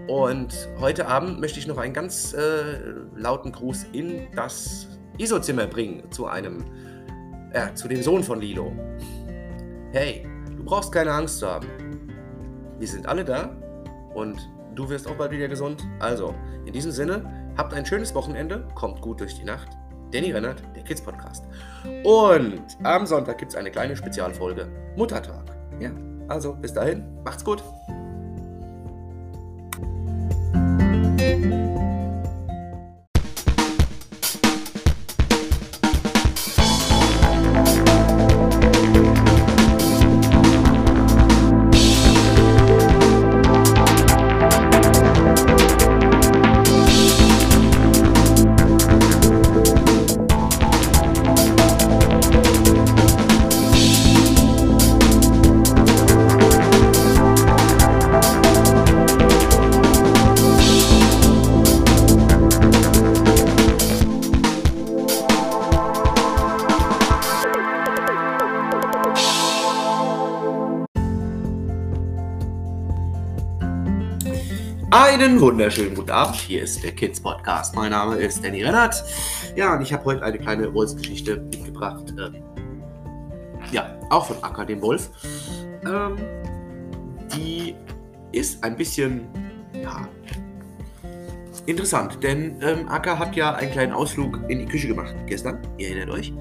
Und heute Abend möchte ich noch einen ganz äh, lauten Gruß in das ISO-Zimmer bringen zu einem, äh, zu dem Sohn von Lilo. Hey, du brauchst keine Angst zu haben. Wir sind alle da und du wirst auch bald wieder gesund. Also, in diesem Sinne, habt ein schönes Wochenende, kommt gut durch die Nacht. Danny Rennert, der Kids Podcast. Und am Sonntag gibt es eine kleine Spezialfolge. Muttertag. Ja, also bis dahin, macht's gut. Einen wunderschönen guten Abend. Hier ist der Kids Podcast. Mein Name ist Danny Rennert. Ja, und ich habe heute eine kleine Wolfsgeschichte mitgebracht. Ähm, ja, auch von Acker, dem Wolf. Ähm, die ist ein bisschen, ja, interessant, denn ähm, Acker hat ja einen kleinen Ausflug in die Küche gemacht gestern. Ihr erinnert euch.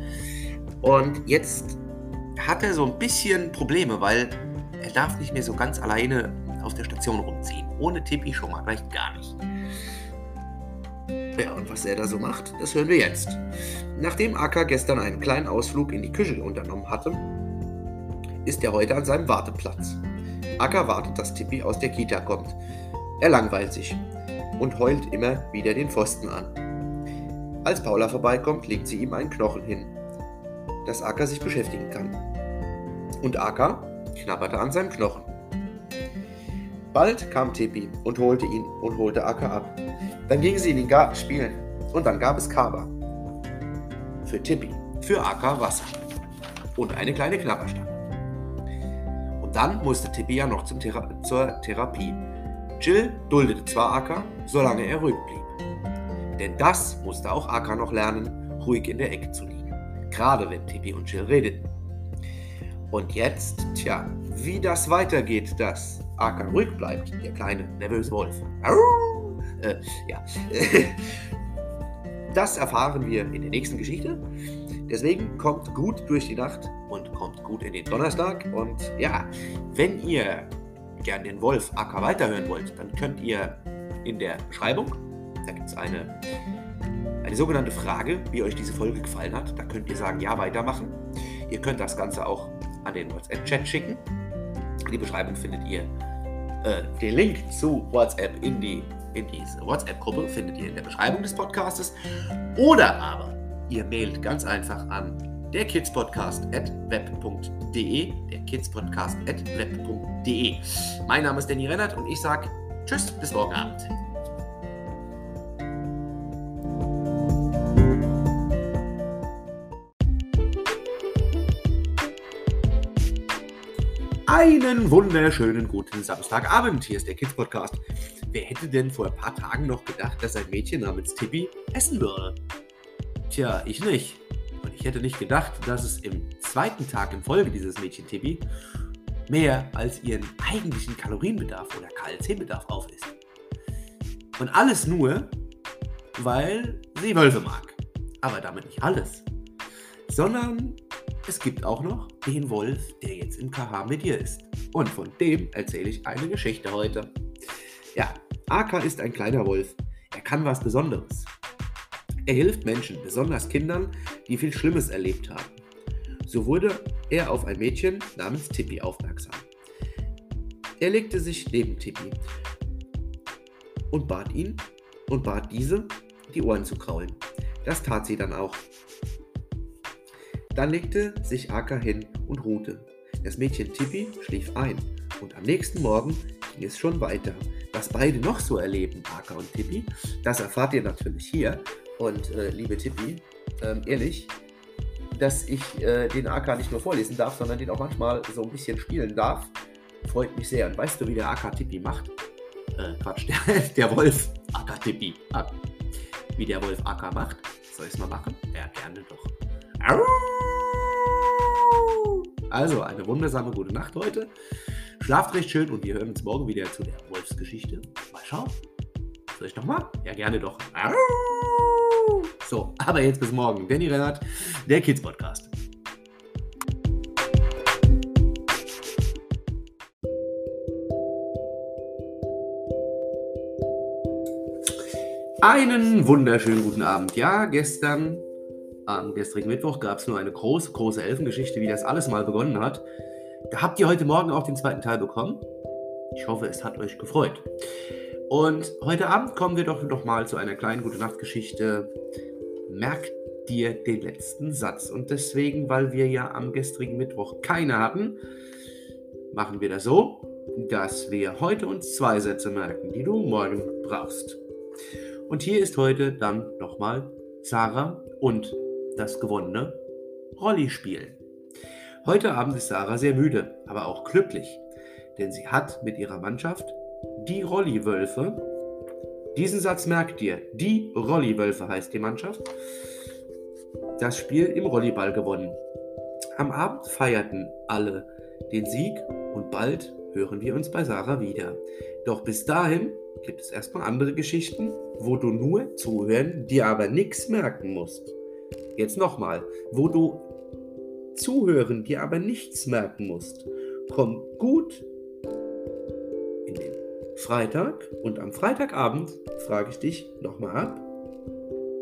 Und jetzt hat er so ein bisschen Probleme, weil er darf nicht mehr so ganz alleine auf der Station rumziehen. Ohne Tippi schon mal gleich gar nicht. Ja, und was er da so macht, das hören wir jetzt. Nachdem Akka gestern einen kleinen Ausflug in die Küche unternommen hatte, ist er heute an seinem Warteplatz. Akka wartet, dass Tippi aus der Kita kommt. Er langweilt sich und heult immer wieder den Pfosten an. Als Paula vorbeikommt, legt sie ihm einen Knochen hin, dass Akka sich beschäftigen kann. Und Akka knabberte an seinem Knochen. Bald kam Tippi und holte ihn und holte Akka ab. Dann gingen sie in den Garten spielen und dann gab es Kaba. Für Tippi, für Akka Wasser und eine kleine Knabberstange. Und dann musste Tippi ja noch Thera zur Therapie. Jill duldete zwar Akka, solange er ruhig blieb. Denn das musste auch Akka noch lernen, ruhig in der Ecke zu liegen. Gerade wenn Tippi und Jill redeten. Und jetzt, tja, wie das weitergeht, das Aka ruhig bleibt, der kleine nervöse Wolf. Äh, ja. <laughs> Das erfahren wir in der nächsten Geschichte. Deswegen kommt gut durch die Nacht und kommt gut in den Donnerstag. Und ja, wenn ihr gern den Wolf Aka weiterhören wollt, dann könnt ihr in der Beschreibung, da gibt es eine, eine sogenannte Frage, wie euch diese Folge gefallen hat. Da könnt ihr sagen, ja, weitermachen. Ihr könnt das Ganze auch an den WhatsApp-Chat schicken. Die Beschreibung findet ihr. Äh, den Link zu WhatsApp in, die, in diese WhatsApp-Gruppe findet ihr in der Beschreibung des Podcastes. Oder aber ihr mailt ganz einfach an der kidspodcast.web.de, der kidspodcast.web.de. Mein Name ist Danny Rennert und ich sage Tschüss, bis morgen Abend. Einen wunderschönen guten Samstagabend. Hier ist der Kids Podcast. Wer hätte denn vor ein paar Tagen noch gedacht, dass ein Mädchen namens Tippi essen würde? Tja, ich nicht. Und ich hätte nicht gedacht, dass es im zweiten Tag in Folge dieses Mädchen Tippi mehr als ihren eigentlichen Kalorienbedarf oder KLC-Bedarf aufisst. Und alles nur, weil sie Wölfe mag. Aber damit nicht alles. Sondern es gibt auch noch den Wolf, der jetzt im KH mit dir ist. Und von dem erzähle ich eine Geschichte heute. Ja, Aka ist ein kleiner Wolf. Er kann was Besonderes. Er hilft Menschen, besonders Kindern, die viel Schlimmes erlebt haben. So wurde er auf ein Mädchen namens Tippi aufmerksam. Er legte sich neben Tippi und bat ihn und bat diese, die Ohren zu kraulen. Das tat sie dann auch. Dann legte sich Aka hin und ruhte. Das Mädchen Tippi schlief ein und am nächsten Morgen ging es schon weiter. Was beide noch so erleben, Aka und Tippi, das erfahrt ihr natürlich hier. Und äh, liebe Tippi, ähm, ehrlich, dass ich äh, den Aka nicht nur vorlesen darf, sondern den auch manchmal so ein bisschen spielen darf, freut mich sehr. Und weißt du, wie der Aka Tippi macht? Äh, Quatsch, <laughs> der, der Wolf Aka Tippi. Ah, wie der Wolf Aka macht? Soll ich es mal machen? Ja, gerne doch. Also, eine wundersame gute Nacht heute. Schlaft recht schön und wir hören uns morgen wieder zu der Wolfsgeschichte. Mal ciao. Soll ich nochmal? Ja, gerne doch. So, aber jetzt bis morgen. Danny Rennert, der Kids Podcast. Einen wunderschönen guten Abend. Ja, gestern, am gestrigen Mittwoch, gab es nur eine große, große Elfengeschichte, wie das alles mal begonnen hat. Da habt ihr heute Morgen auch den zweiten Teil bekommen. Ich hoffe, es hat euch gefreut. Und heute Abend kommen wir doch noch mal zu einer kleinen Gute Nacht Geschichte. Merkt dir den letzten Satz. Und deswegen, weil wir ja am gestrigen Mittwoch keine hatten, machen wir das so, dass wir heute uns zwei Sätze merken, die du morgen brauchst. Und hier ist heute dann nochmal Sarah und das gewonnene Rolli-Spiel. Heute Abend ist Sarah sehr müde, aber auch glücklich, denn sie hat mit ihrer Mannschaft die Rolliwölfe. Diesen Satz merkt ihr. Die Rolliwölfe heißt die Mannschaft. Das Spiel im Rolliball gewonnen. Am Abend feierten alle den Sieg und bald hören wir uns bei Sarah wieder. Doch bis dahin gibt es erstmal andere Geschichten, wo du nur zuhören, dir aber nichts merken musst. Jetzt nochmal, wo du zuhören, dir aber nichts merken musst. Komm gut Freitag und am Freitagabend frage ich dich nochmal ab,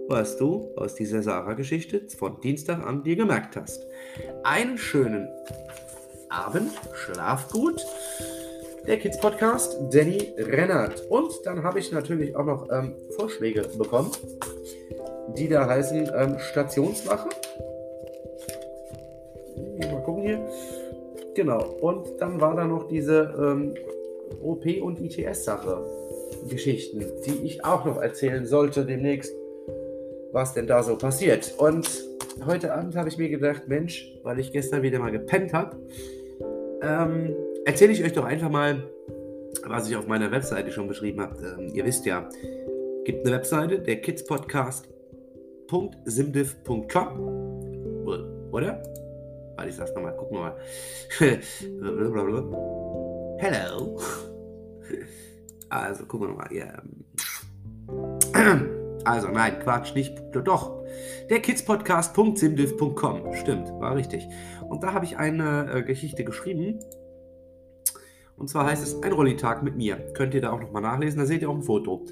was du aus dieser Sarah-Geschichte von Dienstag an dir gemerkt hast. Einen schönen Abend, schlaf gut. Der Kids Podcast, Danny Rennert. Und dann habe ich natürlich auch noch ähm, Vorschläge bekommen, die da heißen ähm, Stationswache. Mal gucken hier. Genau. Und dann war da noch diese ähm, OP und ITS-Sache. Geschichten, die ich auch noch erzählen sollte demnächst, was denn da so passiert. Und heute Abend habe ich mir gedacht, Mensch, weil ich gestern wieder mal gepennt habe, ähm, erzähle ich euch doch einfach mal, was ich auf meiner Webseite schon beschrieben habe. Ähm, ihr wisst ja, gibt eine Webseite, der kidspodcast.simdiv.com. Oder? Warte, ich sag's nochmal, gucken wir mal. <laughs> Hello. <laughs> Also, gucken wir mal. Ja. <clears throat> Also, nein, Quatsch, nicht. Doch. Der kidspodcast.simdiv.com. Stimmt, war richtig. Und da habe ich eine äh, Geschichte geschrieben. Und zwar heißt es ein Rollitag mit mir. Könnt ihr da auch nochmal nachlesen, da seht ihr auch ein Foto.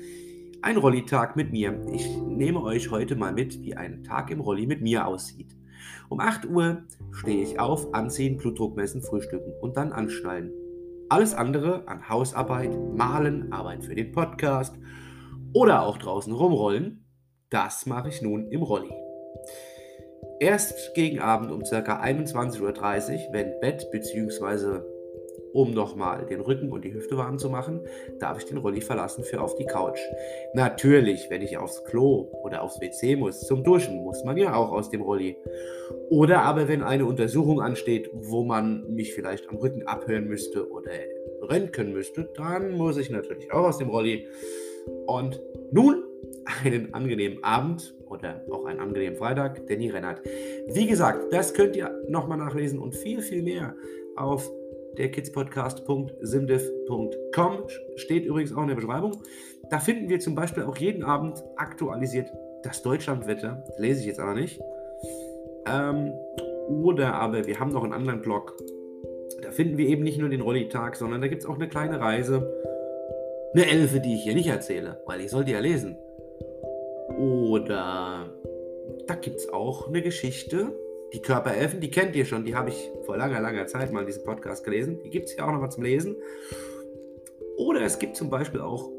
Ein Rollitag mit mir. Ich nehme euch heute mal mit, wie ein Tag im Rolli mit mir aussieht. Um 8 Uhr stehe ich auf, anziehen, Blutdruck messen, frühstücken und dann anschnallen. Alles andere an Hausarbeit, Malen, Arbeit für den Podcast oder auch draußen rumrollen, das mache ich nun im Rolli. Erst gegen Abend um ca. 21.30 Uhr, wenn Bett bzw um nochmal den Rücken und die Hüfte warm zu machen, darf ich den Rolli verlassen für auf die Couch. Natürlich, wenn ich aufs Klo oder aufs WC muss, zum Duschen, muss man ja auch aus dem Rolli. Oder aber wenn eine Untersuchung ansteht, wo man mich vielleicht am Rücken abhören müsste oder röntgen müsste, dann muss ich natürlich auch aus dem Rolli. Und nun einen angenehmen Abend oder auch einen angenehmen Freitag, Danny Rennert. Wie gesagt, das könnt ihr nochmal nachlesen und viel, viel mehr auf der kidspodcast.simdev.com steht übrigens auch in der Beschreibung. Da finden wir zum Beispiel auch jeden Abend aktualisiert das Deutschlandwetter. Das lese ich jetzt aber nicht. Ähm, oder aber wir haben noch einen anderen Blog. Da finden wir eben nicht nur den Rolli-Tag, sondern da gibt es auch eine kleine Reise. Eine Elfe, die ich hier nicht erzähle, weil ich sollte ja lesen. Oder da gibt es auch eine Geschichte, die Körperelfen, die kennt ihr schon, die habe ich vor langer, langer Zeit mal in diesem Podcast gelesen. Die gibt es ja auch noch mal zum Lesen. Oder es gibt zum Beispiel auch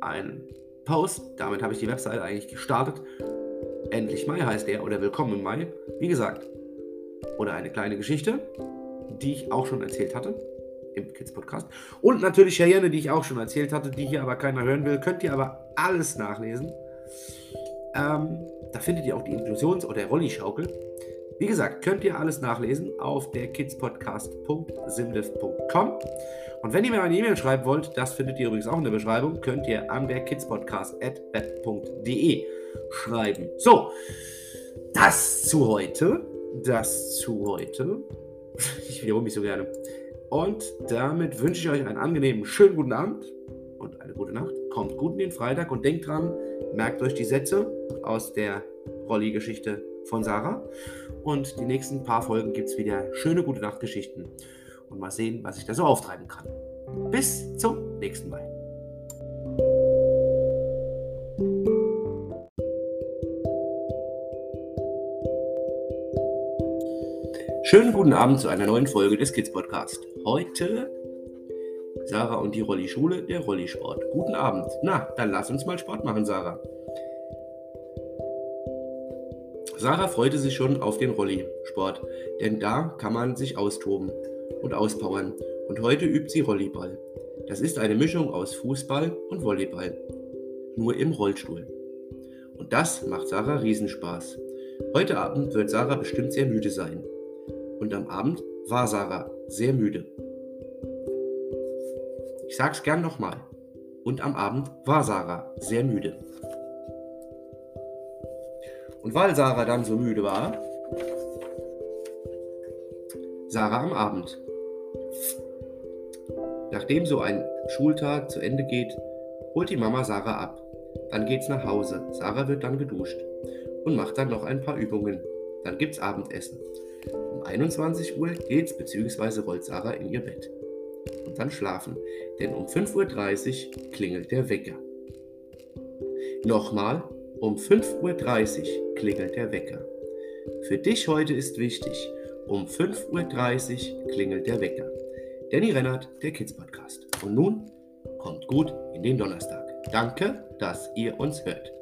einen Post, damit habe ich die Webseite eigentlich gestartet. Endlich Mai heißt der oder Willkommen im Mai. Wie gesagt, oder eine kleine Geschichte, die ich auch schon erzählt hatte im Kids Podcast. Und natürlich Cheyenne, die ich auch schon erzählt hatte, die hier aber keiner hören will. Könnt ihr aber alles nachlesen. Ähm, da findet ihr auch die Inklusions- oder Rolli-Schaukel. Wie gesagt, könnt ihr alles nachlesen auf der kidspodcast.simlift.com. Und wenn ihr mir eine E-Mail schreiben wollt, das findet ihr übrigens auch in der Beschreibung, könnt ihr an der kidspodcast.web.de schreiben. So, das zu heute. Das zu heute. <laughs> Ich wiederhole mich so gerne. Und damit wünsche ich euch einen angenehmen, schönen guten Abend und eine gute Nacht. Kommt gut in den Freitag und denkt dran, merkt euch die Sätze aus der Rolli-Geschichte von Sarah. Und die nächsten paar Folgen gibt es wieder schöne gute Nachtgeschichten. Und mal sehen, was ich da so auftreiben kann. Bis zum nächsten Mal. Schönen guten Abend zu einer neuen Folge des Kids Podcast. Heute Sarah und die Rolli-Schule, der Rollisport. Guten Abend. Na, dann lass uns mal Sport machen, Sarah. Sarah freute sich schon auf den Rollisport, denn da kann man sich austoben und auspowern. Und heute übt sie Rolliball. Das ist eine Mischung aus Fußball und Volleyball. Nur im Rollstuhl. Und das macht Sarah Riesenspaß. Heute Abend wird Sarah bestimmt sehr müde sein. Und am Abend war Sarah sehr müde. Ich sag's gern nochmal. Und am Abend war Sarah sehr müde. Und weil Sarah dann so müde war, Sarah am Abend. Nachdem so ein Schultag zu Ende geht, holt die Mama Sarah ab. Dann geht's nach Hause. Sarah wird dann geduscht und macht dann noch ein paar Übungen. Dann gibt's Abendessen. Um 21 Uhr geht's bzw. rollt Sarah in ihr Bett. Und dann schlafen, denn um 5.30 Uhr klingelt der Wecker. Nochmal, um 5.30 Uhr klingelt der Wecker. Für dich heute ist wichtig, um 5.30 Uhr klingelt der Wecker. Danny Rennert, der Kids Podcast. Und nun kommt gut in den Donnerstag. Danke, dass ihr uns hört.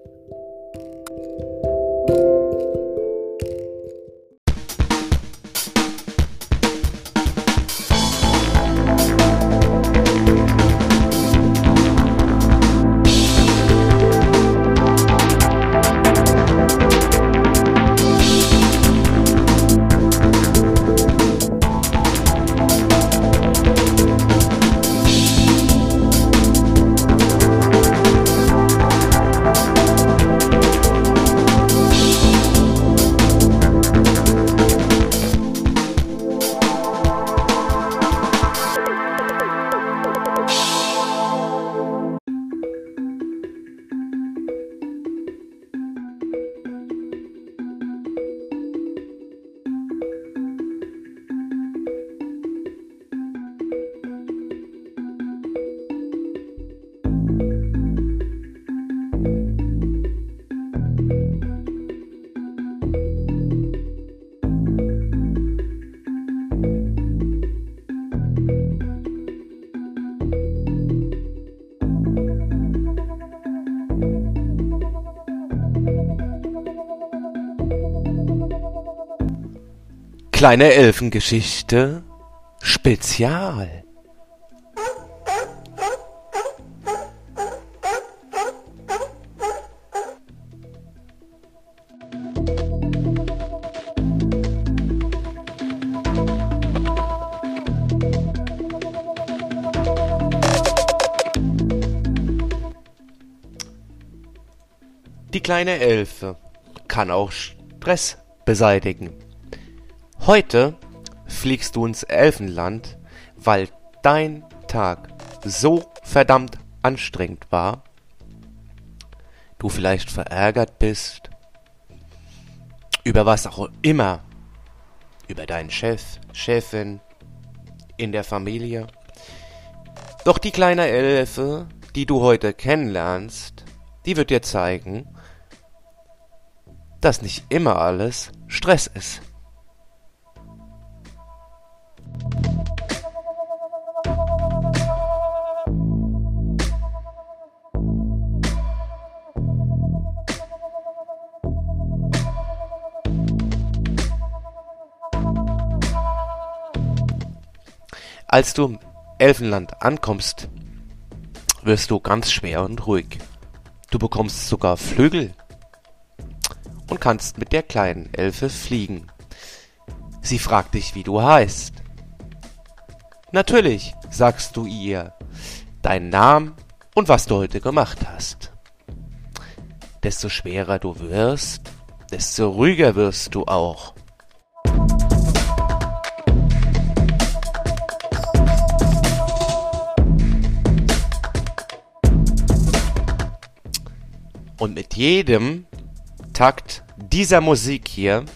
Kleine Elfengeschichte Spezial. Die kleine Elfe kann auch Stress beseitigen. Heute fliegst du ins Elfenland, weil dein Tag so verdammt anstrengend war, du vielleicht verärgert bist, über was auch immer, über deinen Chef, Chefin, in der Familie. Doch die kleine Elfe, die du heute kennenlernst, die wird dir zeigen, dass nicht immer alles Stress ist. Als du im Elfenland ankommst, wirst du ganz schwer und ruhig. Du bekommst sogar Flügel und kannst mit der kleinen Elfe fliegen. Sie fragt dich, wie du heißt. Natürlich sagst du ihr deinen Namen und was du heute gemacht hast. Desto schwerer du wirst, desto ruhiger wirst du auch. Und mit jedem Takt dieser Musik hier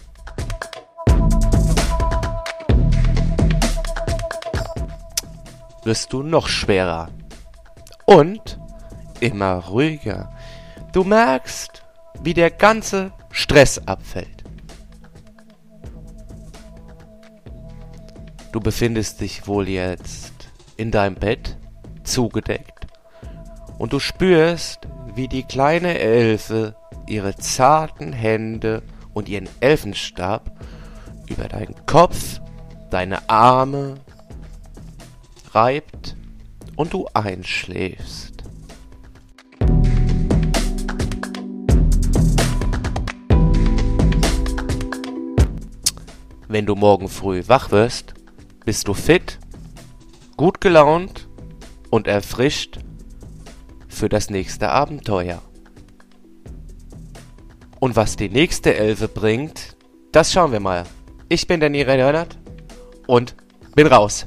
wirst du noch schwerer und immer ruhiger. Du merkst, wie der ganze Stress abfällt. Du befindest dich wohl jetzt in deinem Bett, zugedeckt, und du spürst, wie die kleine Elfe ihre zarten Hände und ihren Elfenstab über deinen Kopf, deine Arme reibt und du einschläfst. Wenn du morgen früh wach wirst, bist du fit, gut gelaunt und erfrischt für das nächste Abenteuer. Und was die nächste Elfe bringt, das schauen wir mal. Ich bin Nire Leonard und bin raus.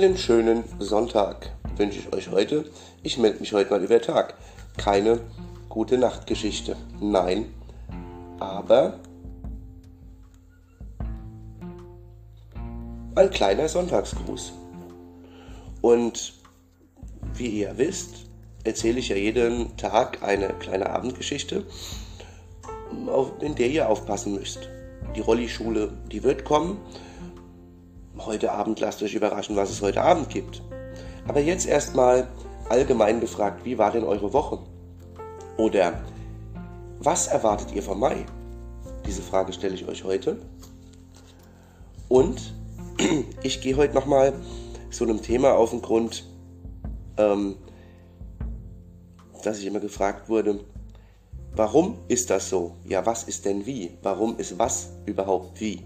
Einen schönen Sonntag wünsche ich euch heute. Ich melde mich heute mal über Tag. Keine gute Nachtgeschichte. Nein, aber ein kleiner Sonntagsgruß. Und wie ihr wisst, erzähle ich ja jeden Tag eine kleine Abendgeschichte, in der ihr aufpassen müsst. Die Rolli-Schule, die wird kommen heute Abend lasst euch überraschen, was es heute Abend gibt. Aber jetzt erstmal allgemein gefragt, wie war denn eure Woche? Oder was erwartet ihr vom Mai? Diese Frage stelle ich euch heute. Und <clears throat> ich gehe heute nochmal so einem Thema auf den Grund, ähm, dass ich immer gefragt wurde, warum ist das so? Ja, was ist denn wie? Warum ist was überhaupt wie?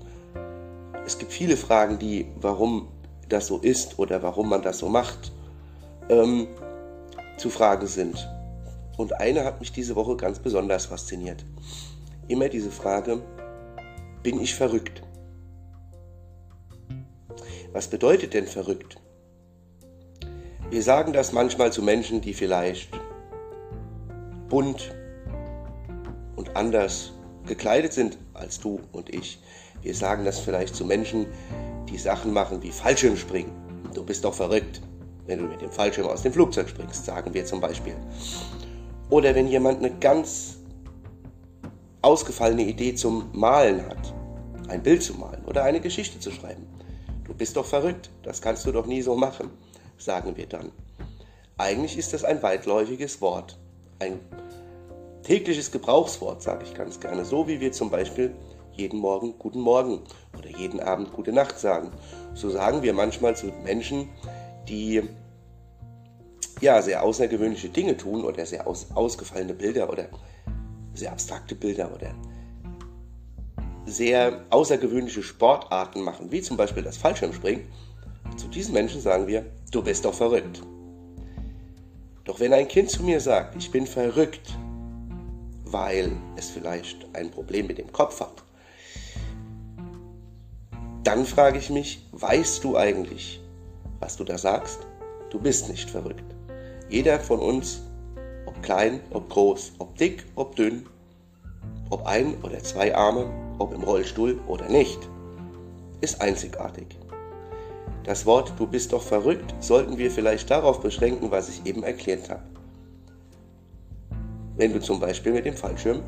Es gibt viele Fragen, die, warum das so ist oder warum man das so macht, ähm, zu Fragen sind. Und eine hat mich diese Woche ganz besonders fasziniert. Immer diese Frage, bin ich verrückt? Was bedeutet denn verrückt? Wir sagen das manchmal zu Menschen, die vielleicht bunt und anders gekleidet sind als du und ich. Wir sagen das vielleicht zu Menschen, die Sachen machen wie Fallschirmspringen. Du bist doch verrückt, wenn du mit dem Fallschirm aus dem Flugzeug springst, sagen wir zum Beispiel. Oder wenn jemand eine ganz ausgefallene Idee zum Malen hat, ein Bild zu malen oder eine Geschichte zu schreiben. Du bist doch verrückt, das kannst du doch nie so machen, sagen wir dann. Eigentlich ist das ein weitläufiges Wort, ein tägliches Gebrauchswort, sage ich ganz gerne, so wie wir zum Beispiel jeden Morgen Guten Morgen oder jeden Abend Gute Nacht sagen. So sagen wir manchmal zu Menschen, die ja sehr außergewöhnliche Dinge tun oder sehr aus, ausgefallene Bilder oder sehr abstrakte Bilder oder sehr außergewöhnliche Sportarten machen, wie zum Beispiel das Fallschirmspringen. Zu diesen Menschen sagen wir, du bist doch verrückt. Doch wenn ein Kind zu mir sagt, ich bin verrückt, weil es vielleicht ein Problem mit dem Kopf hat dann frage ich mich, weißt du eigentlich, was du da sagst? Du bist nicht verrückt. Jeder von uns, ob klein, ob groß, ob dick, ob dünn, ob ein oder zwei Arme, ob im Rollstuhl oder nicht, ist einzigartig. Das Wort Du bist doch verrückt sollten wir vielleicht darauf beschränken, was ich eben erklärt habe. Wenn du zum Beispiel mit dem Fallschirm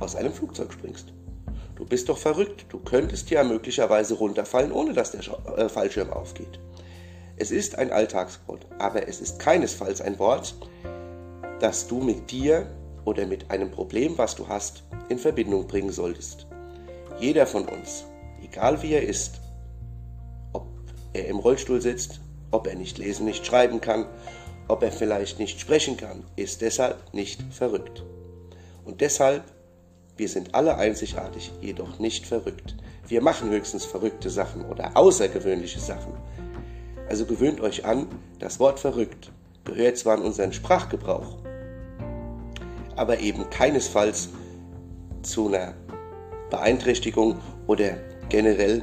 aus einem Flugzeug springst. Du bist doch verrückt, du könntest ja möglicherweise runterfallen, ohne dass der äh, Fallschirm aufgeht. Es ist ein Alltagswort, aber es ist keinesfalls ein Wort, das du mit dir oder mit einem Problem, was du hast, in Verbindung bringen solltest. Jeder von uns, egal wie er ist, ob er im Rollstuhl sitzt, ob er nicht lesen, nicht schreiben kann, ob er vielleicht nicht sprechen kann, ist deshalb nicht verrückt. Und deshalb, wir sind alle einzigartig, jedoch nicht verrückt. Wir machen höchstens verrückte Sachen oder außergewöhnliche Sachen. Also gewöhnt euch an, das Wort verrückt gehört zwar in unseren Sprachgebrauch, aber eben keinesfalls zu einer Beeinträchtigung oder generell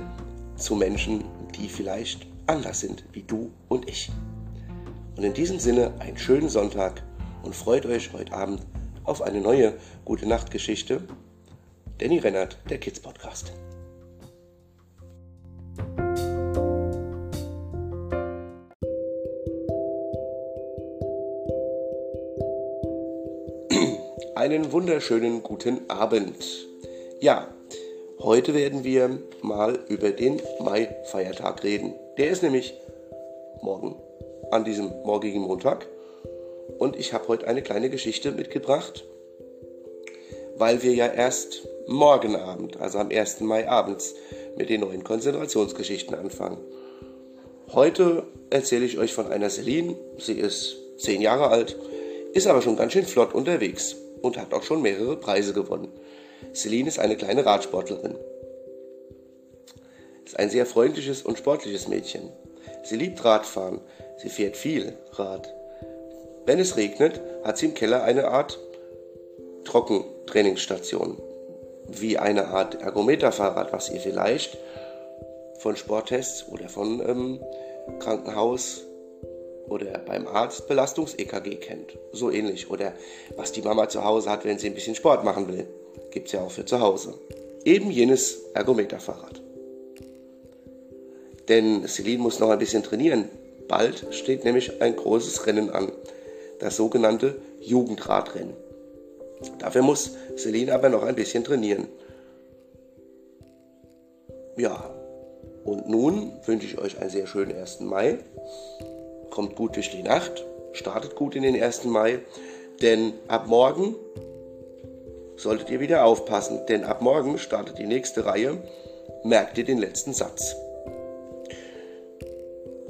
zu Menschen, die vielleicht anders sind wie du und ich. Und in diesem Sinne einen schönen Sonntag und freut euch heute Abend auf eine neue Gute Nacht Geschichte. Danny Rennert, der Kids Podcast. <clears throat> Einen wunderschönen guten Abend. Ja, heute werden wir mal über den Mai-Feiertag reden. Der ist nämlich morgen, an diesem morgigen Montag. Und ich habe heute eine kleine Geschichte mitgebracht, weil wir ja erst morgen Abend, also am 1. Mai abends, mit den neuen Konzentrationsgeschichten anfangen. Heute erzähle ich euch von einer Celine. Sie ist zehn Jahre alt, ist aber schon ganz schön flott unterwegs und hat auch schon mehrere Preise gewonnen. Celine ist eine kleine Radsportlerin. Ist ein sehr freundliches und sportliches Mädchen. Sie liebt Radfahren. Sie fährt viel Rad. Wenn es regnet, hat sie im Keller eine Art Trockentrainingsstation. Wie eine Art Ergometerfahrrad, was ihr vielleicht von Sporttests oder von ähm, Krankenhaus oder beim Arzt Belastungs-EKG kennt. So ähnlich. Oder was die Mama zu Hause hat, wenn sie ein bisschen Sport machen will. Gibt es ja auch für zu Hause. Eben jenes Ergometerfahrrad. Denn Celine muss noch ein bisschen trainieren. Bald steht nämlich ein großes Rennen an. Das sogenannte Jugendradrennen. Dafür muss Celine aber noch ein bisschen trainieren. Ja, und nun wünsche ich euch einen sehr schönen 1. Mai. Kommt gut durch die Nacht, startet gut in den 1. Mai, denn ab morgen solltet ihr wieder aufpassen, denn ab morgen startet die nächste Reihe. Merkt ihr den letzten Satz.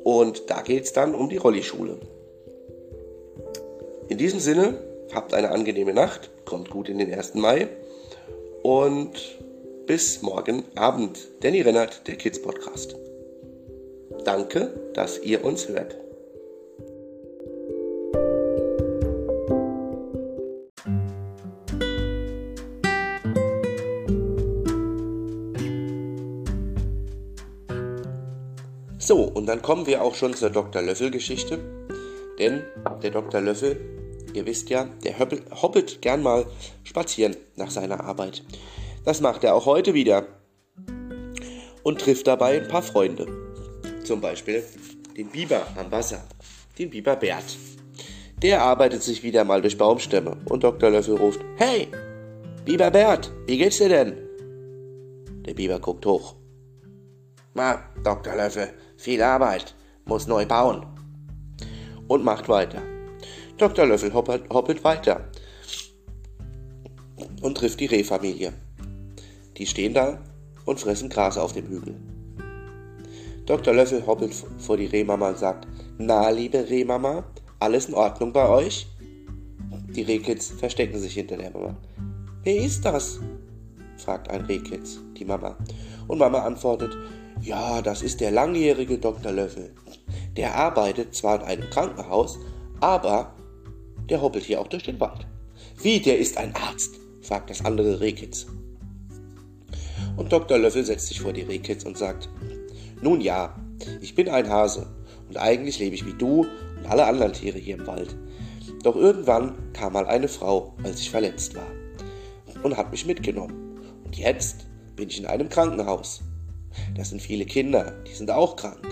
Und da geht es dann um die Rollischule. In diesem Sinne, habt eine angenehme Nacht, kommt gut in den 1. Mai und bis morgen Abend. Danny Rennert, der Kids Podcast. Danke, dass ihr uns hört. So, und dann kommen wir auch schon zur Dr. Löffel-Geschichte. Denn der Dr. Löffel, ihr wisst ja, der hoppelt gern mal spazieren nach seiner Arbeit. Das macht er auch heute wieder. Und trifft dabei ein paar Freunde. Zum Beispiel den Biber am Wasser, den Biber Bert. Der arbeitet sich wieder mal durch Baumstämme und Dr. Löffel ruft: Hey, Biber Bert, wie geht's dir denn? Der Biber guckt hoch. Na, Dr. Löffel, viel Arbeit, muss neu bauen. Und macht weiter. Dr. Löffel hoppelt, hoppelt weiter und trifft die Rehfamilie. Die stehen da und fressen Gras auf dem Hügel. Dr. Löffel hoppelt vor die Rehmama und sagt, na, liebe Rehmama, alles in Ordnung bei euch? Die Rehkids verstecken sich hinter der Mama. Wer ist das? fragt ein Rehkitz die Mama. Und Mama antwortet, ja, das ist der langjährige Dr. Löffel. Der arbeitet zwar in einem Krankenhaus, aber der hoppelt hier auch durch den Wald. Wie, der ist ein Arzt? fragt das andere Rehkitz. Und Dr. Löffel setzt sich vor die Rehkitz und sagt, nun ja, ich bin ein Hase und eigentlich lebe ich wie du und alle anderen Tiere hier im Wald. Doch irgendwann kam mal eine Frau, als ich verletzt war, und hat mich mitgenommen. Und jetzt bin ich in einem Krankenhaus. Das sind viele Kinder, die sind auch krank,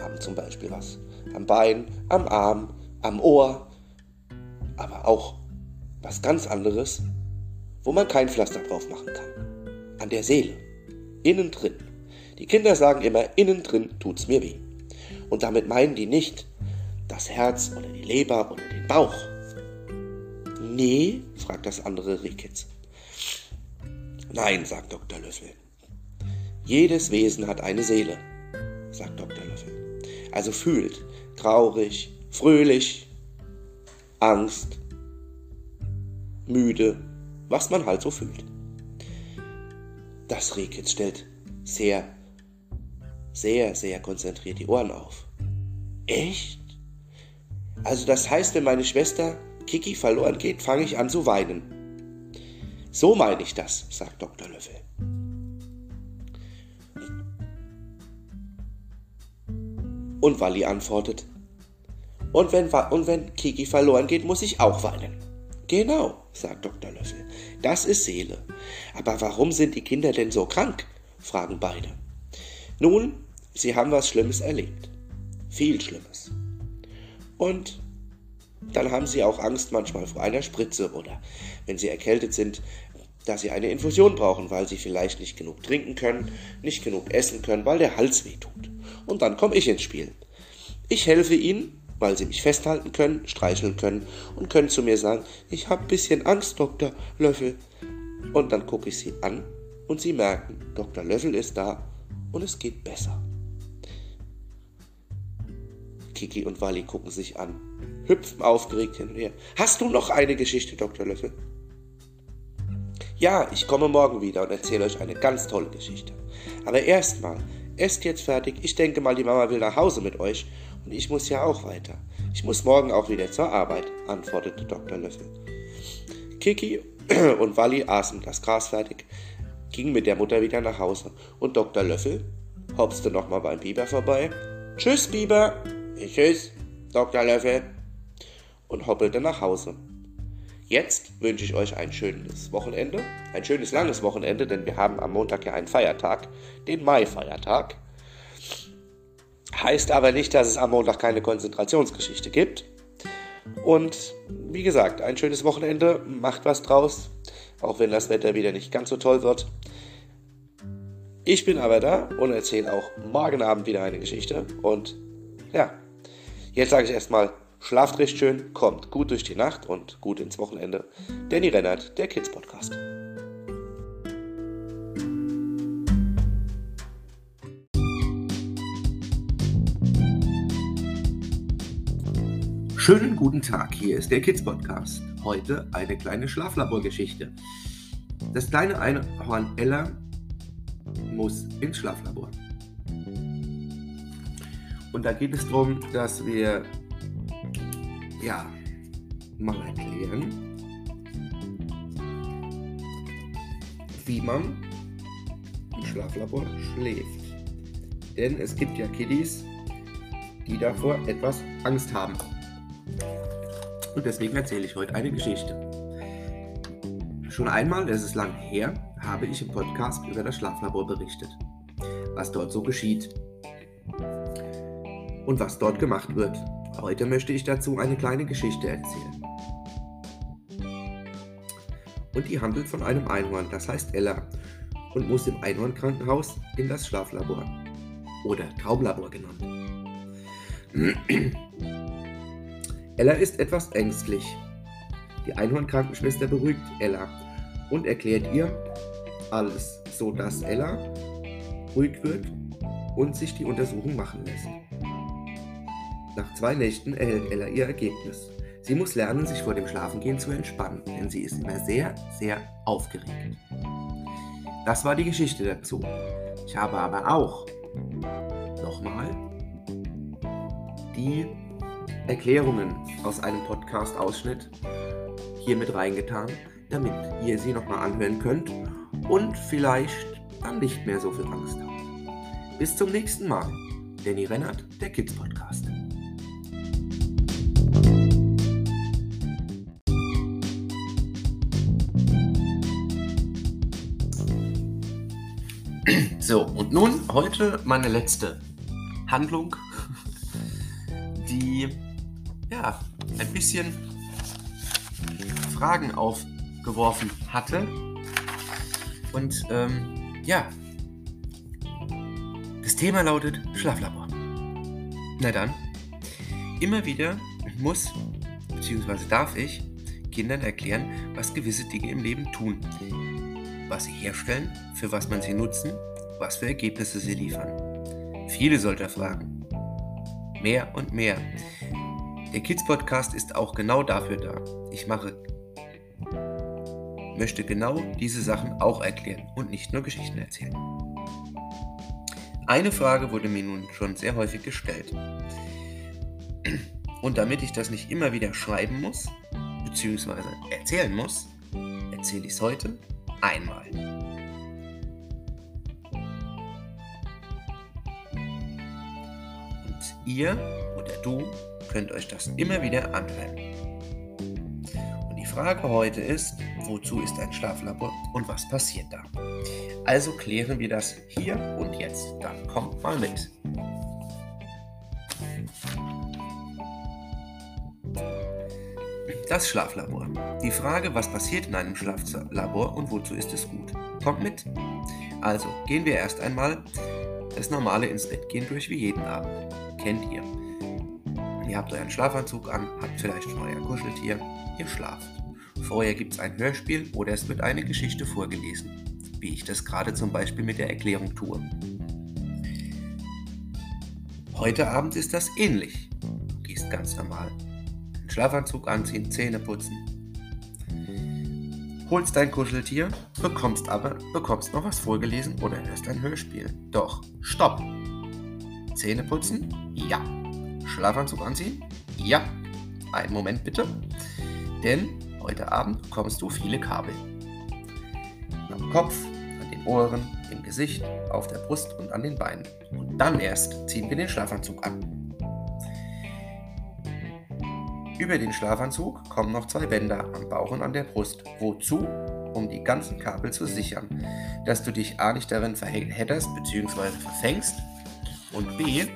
haben zum Beispiel was am Bein, am Arm, am Ohr, aber auch was ganz anderes, wo man kein Pflaster drauf machen kann. An der Seele, innen drin. Die Kinder sagen immer, innen drin tut's mir weh. Und damit meinen die nicht das Herz oder die Leber oder den Bauch. Nee, fragt das andere Rehkitz. Nein, sagt Dr. Löffel. Jedes Wesen hat eine Seele, sagt Dr. Löffel. Also fühlt traurig, fröhlich, Angst, müde, was man halt so fühlt. Das Rehkitz stellt sehr, sehr, sehr konzentriert die Ohren auf. Echt? Also das heißt, wenn meine Schwester Kiki verloren geht, fange ich an zu weinen. So meine ich das, sagt Dr. Löffel. Und Walli antwortet, und wenn, und wenn Kiki verloren geht, muss ich auch weinen. Genau, sagt Dr. Löffel, das ist Seele. Aber warum sind die Kinder denn so krank? fragen beide. Nun, sie haben was Schlimmes erlebt. Viel Schlimmes. Und dann haben sie auch Angst manchmal vor einer Spritze oder wenn sie erkältet sind, dass sie eine Infusion brauchen, weil sie vielleicht nicht genug trinken können, nicht genug essen können, weil der Hals weh tut. Und dann komme ich ins Spiel. Ich helfe ihnen, weil sie mich festhalten können, streicheln können und können zu mir sagen, ich habe ein bisschen Angst, Dr. Löffel. Und dann gucke ich sie an und sie merken, Dr. Löffel ist da und es geht besser. Kiki und Wally gucken sich an, hüpfen aufgeregt hin und her. Hast du noch eine Geschichte, Dr. Löffel? Ja, ich komme morgen wieder und erzähle euch eine ganz tolle Geschichte. Aber erstmal Esst jetzt fertig. Ich denke mal, die Mama will nach Hause mit euch und ich muss ja auch weiter. Ich muss morgen auch wieder zur Arbeit, antwortete Dr. Löffel. Kiki <clears throat> und Walli aßen das Gras fertig, gingen mit der Mutter wieder nach Hause und Dr. Löffel hopste nochmal beim Biber vorbei. Tschüss, Biber. Tschüss, Dr. Löffel. Und hoppelte nach Hause. Jetzt wünsche ich euch ein schönes Wochenende, ein schönes langes Wochenende, denn wir haben am Montag ja einen Feiertag, den Mai-Feiertag. Heißt aber nicht, dass es am Montag keine Konzentrationsgeschichte gibt. Und wie gesagt, ein schönes Wochenende, macht was draus, auch wenn das Wetter wieder nicht ganz so toll wird. Ich bin aber da und erzähle auch morgen Abend wieder eine Geschichte. Und ja, jetzt sage ich erstmal Schlaft recht schön, kommt gut durch die Nacht und gut ins Wochenende. Danny Rennert, der Kids Podcast. Schönen guten Tag, hier ist der Kids Podcast. Heute eine kleine Schlaflaborgeschichte. Das kleine Einhorn Ella muss ins Schlaflabor. Und da geht es darum, dass wir ja, mal erklären, wie man im Schlaflabor schläft. Denn es gibt ja Kiddies, die davor etwas Angst haben. Und deswegen erzähle ich heute eine Geschichte. Schon einmal, das ist lang her, habe ich im Podcast über das Schlaflabor berichtet, was dort so geschieht und was dort gemacht wird. Heute möchte ich dazu eine kleine Geschichte erzählen. Und die handelt von einem Einhorn, das heißt Ella, und muss im Einhornkrankenhaus in das Schlaflabor oder Traumlabor genannt. Ella ist etwas ängstlich. Die Einhornkrankenschwester beruhigt Ella und erklärt ihr alles, so dass Ella ruhig wird und sich die Untersuchung machen lässt. Nach zwei Nächten erhält Ella ihr Ergebnis. Sie muss lernen, sich vor dem Schlafengehen zu entspannen, denn sie ist immer sehr, sehr aufgeregt. Das war die Geschichte dazu. Ich habe aber auch nochmal die Erklärungen aus einem Podcast-Ausschnitt hier mit reingetan, damit ihr sie nochmal anhören könnt und vielleicht dann nicht mehr so viel Angst habt. Bis zum nächsten Mal. Danny Rennert, der Kids Podcast. So, und nun heute meine letzte Handlung, die ja ein bisschen Fragen aufgeworfen hatte. Und ähm, ja, das Thema lautet Schlaflabor. Na dann, immer wieder muss bzw. darf ich Kindern erklären, was gewisse Dinge im Leben tun, was sie herstellen, für was man sie nutzen was für Ergebnisse sie liefern. Viele solcher Fragen. Mehr und mehr. Der Kids Podcast ist auch genau dafür da. Ich mache möchte genau diese Sachen auch erklären und nicht nur Geschichten erzählen. Eine Frage wurde mir nun schon sehr häufig gestellt. Und damit ich das nicht immer wieder schreiben muss, beziehungsweise erzählen muss, erzähle ich es heute einmal. Ihr oder du könnt euch das immer wieder anhören. Und die Frage heute ist, wozu ist ein Schlaflabor und was passiert da? Also klären wir das hier und jetzt. Dann kommt mal mit. Das Schlaflabor. Die Frage, was passiert in einem Schlaflabor und wozu ist es gut? Kommt mit. Also, gehen wir erst einmal das normale ins Bett gehen durch wie jeden Abend. Kennt ihr. Ihr habt euren Schlafanzug an, habt vielleicht schon euer Kuscheltier, ihr schlaft. Vorher gibt es ein Hörspiel oder es wird eine Geschichte vorgelesen, wie ich das gerade zum Beispiel mit der Erklärung tue. Heute Abend ist das ähnlich. Du gehst ganz normal Schlafanzug anziehen, Zähne putzen. Holst dein Kuscheltier, bekommst aber bekommst noch was vorgelesen oder hörst ein Hörspiel. Doch, stopp! Zähne putzen? Ja. Schlafanzug anziehen? Ja. Einen Moment bitte. Denn heute Abend bekommst du viele Kabel. Am Kopf, an den Ohren, im Gesicht, auf der Brust und an den Beinen. Und dann erst ziehen wir den Schlafanzug an. Über den Schlafanzug kommen noch zwei Bänder am Bauch und an der Brust. Wozu? Um die ganzen Kabel zu sichern, dass du dich A nicht darin verhedderst bzw. verfängst und B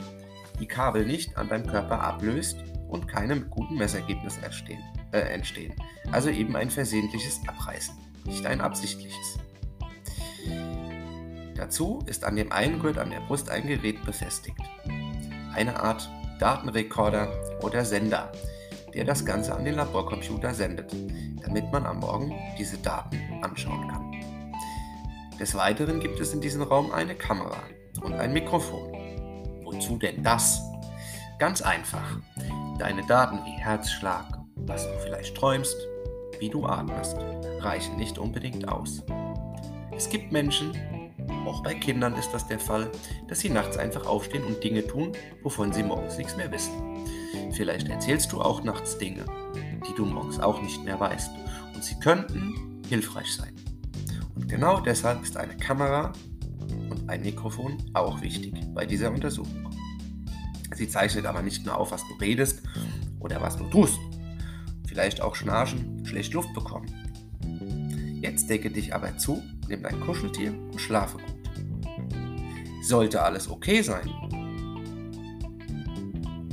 die Kabel nicht an deinem Körper ablöst und keine guten Messergebnisse entstehen, äh, entstehen. Also eben ein versehentliches Abreißen, nicht ein absichtliches. Dazu ist an dem einen Gurt an der Brust ein Gerät befestigt. Eine Art Datenrekorder oder Sender, der das Ganze an den Laborcomputer sendet, damit man am Morgen diese Daten anschauen kann. Des Weiteren gibt es in diesem Raum eine Kamera und ein Mikrofon. Wozu denn das? Ganz einfach. Deine Daten wie Herzschlag, was du vielleicht träumst, wie du atmest, reichen nicht unbedingt aus. Es gibt Menschen, auch bei Kindern ist das der Fall, dass sie nachts einfach aufstehen und Dinge tun, wovon sie morgens nichts mehr wissen. Vielleicht erzählst du auch nachts Dinge, die du morgens auch nicht mehr weißt. Und sie könnten hilfreich sein. Und genau deshalb ist eine Kamera und ein Mikrofon auch wichtig bei dieser Untersuchung. Sie zeichnet aber nicht nur auf, was du redest oder was du tust. Vielleicht auch schnarchen, schlecht Luft bekommen. Jetzt decke dich aber zu, nimm dein Kuscheltier und schlafe gut. Sollte alles okay sein,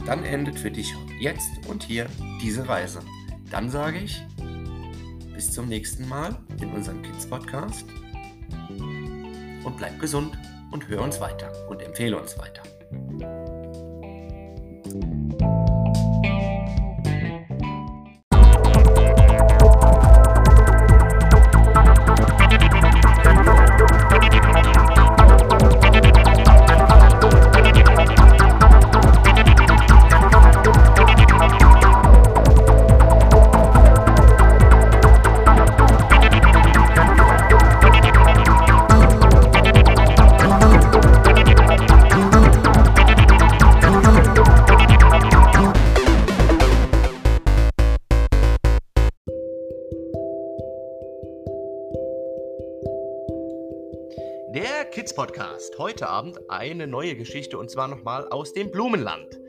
dann endet für dich jetzt und hier diese Reise. Dann sage ich, bis zum nächsten Mal in unserem Kids Podcast und bleib gesund und hör uns weiter und empfehle uns weiter. Der Kids Podcast. Heute Abend eine neue Geschichte und zwar nochmal aus dem Blumenland.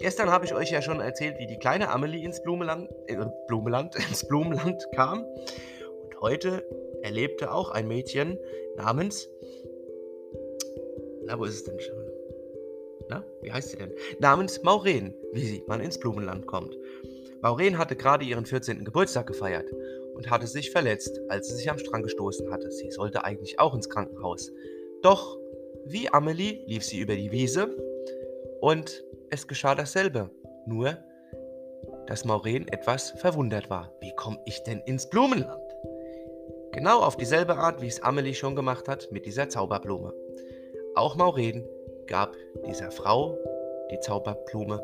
Gestern habe ich euch ja schon erzählt, wie die kleine Amelie ins Blumenland, äh, Blumenland, <laughs> ins Blumenland kam. Und heute erlebte auch ein Mädchen namens. Na, wo ist es denn schon? Na, wie heißt sie denn? Namens Maureen, wie man ins Blumenland kommt. Maureen hatte gerade ihren 14. Geburtstag gefeiert und hatte sich verletzt, als sie sich am Strang gestoßen hatte. Sie sollte eigentlich auch ins Krankenhaus. Doch, wie Amelie lief sie über die Wiese und es geschah dasselbe. Nur, dass Maureen etwas verwundert war. Wie komme ich denn ins Blumenland? Genau auf dieselbe Art, wie es Amelie schon gemacht hat mit dieser Zauberblume. Auch Maureen gab dieser Frau die Zauberblume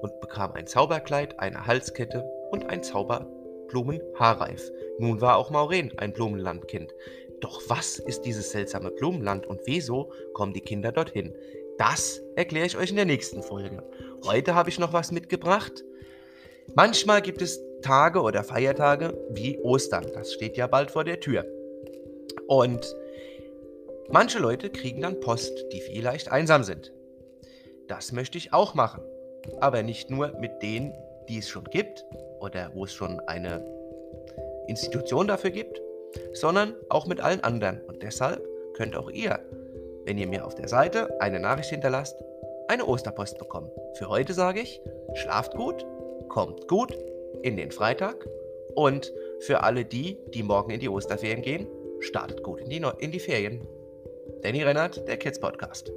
und bekam ein Zauberkleid, eine Halskette und ein Zauberblumenhaarreif. Nun war auch Maureen ein Blumenlandkind. Doch was ist dieses seltsame Blumenland und wieso kommen die Kinder dorthin? Das erkläre ich euch in der nächsten Folge. Heute habe ich noch was mitgebracht. Manchmal gibt es Tage oder Feiertage wie Ostern. Das steht ja bald vor der Tür. Und manche Leute kriegen dann Post, die vielleicht einsam sind. Das möchte ich auch machen. Aber nicht nur mit denen, die es schon gibt oder wo es schon eine Institution dafür gibt, sondern auch mit allen anderen. Und deshalb könnt auch ihr, wenn ihr mir auf der Seite eine Nachricht hinterlasst, eine Osterpost bekommen. Für heute sage ich, schlaft gut, kommt gut in den Freitag und für alle die, die morgen in die Osterferien gehen, startet gut in die, Neu in die Ferien. Danny Rennert, der Kids Podcast.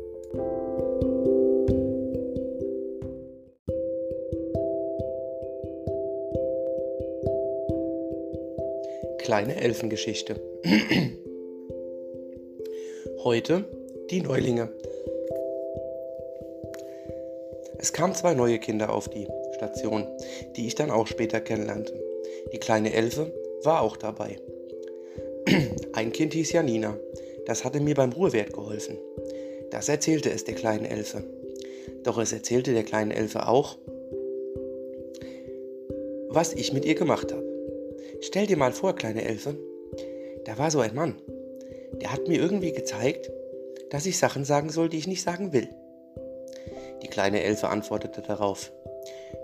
Kleine Elfengeschichte. Heute die Neulinge. Es kamen zwei neue Kinder auf die Station, die ich dann auch später kennenlernte. Die kleine Elfe war auch dabei. Ein Kind hieß Janina. Das hatte mir beim Ruhewert geholfen. Das erzählte es der kleinen Elfe. Doch es erzählte der kleinen Elfe auch, was ich mit ihr gemacht habe. Stell dir mal vor, kleine Elfe, da war so ein Mann. Der hat mir irgendwie gezeigt, dass ich Sachen sagen soll, die ich nicht sagen will. Die kleine Elfe antwortete darauf,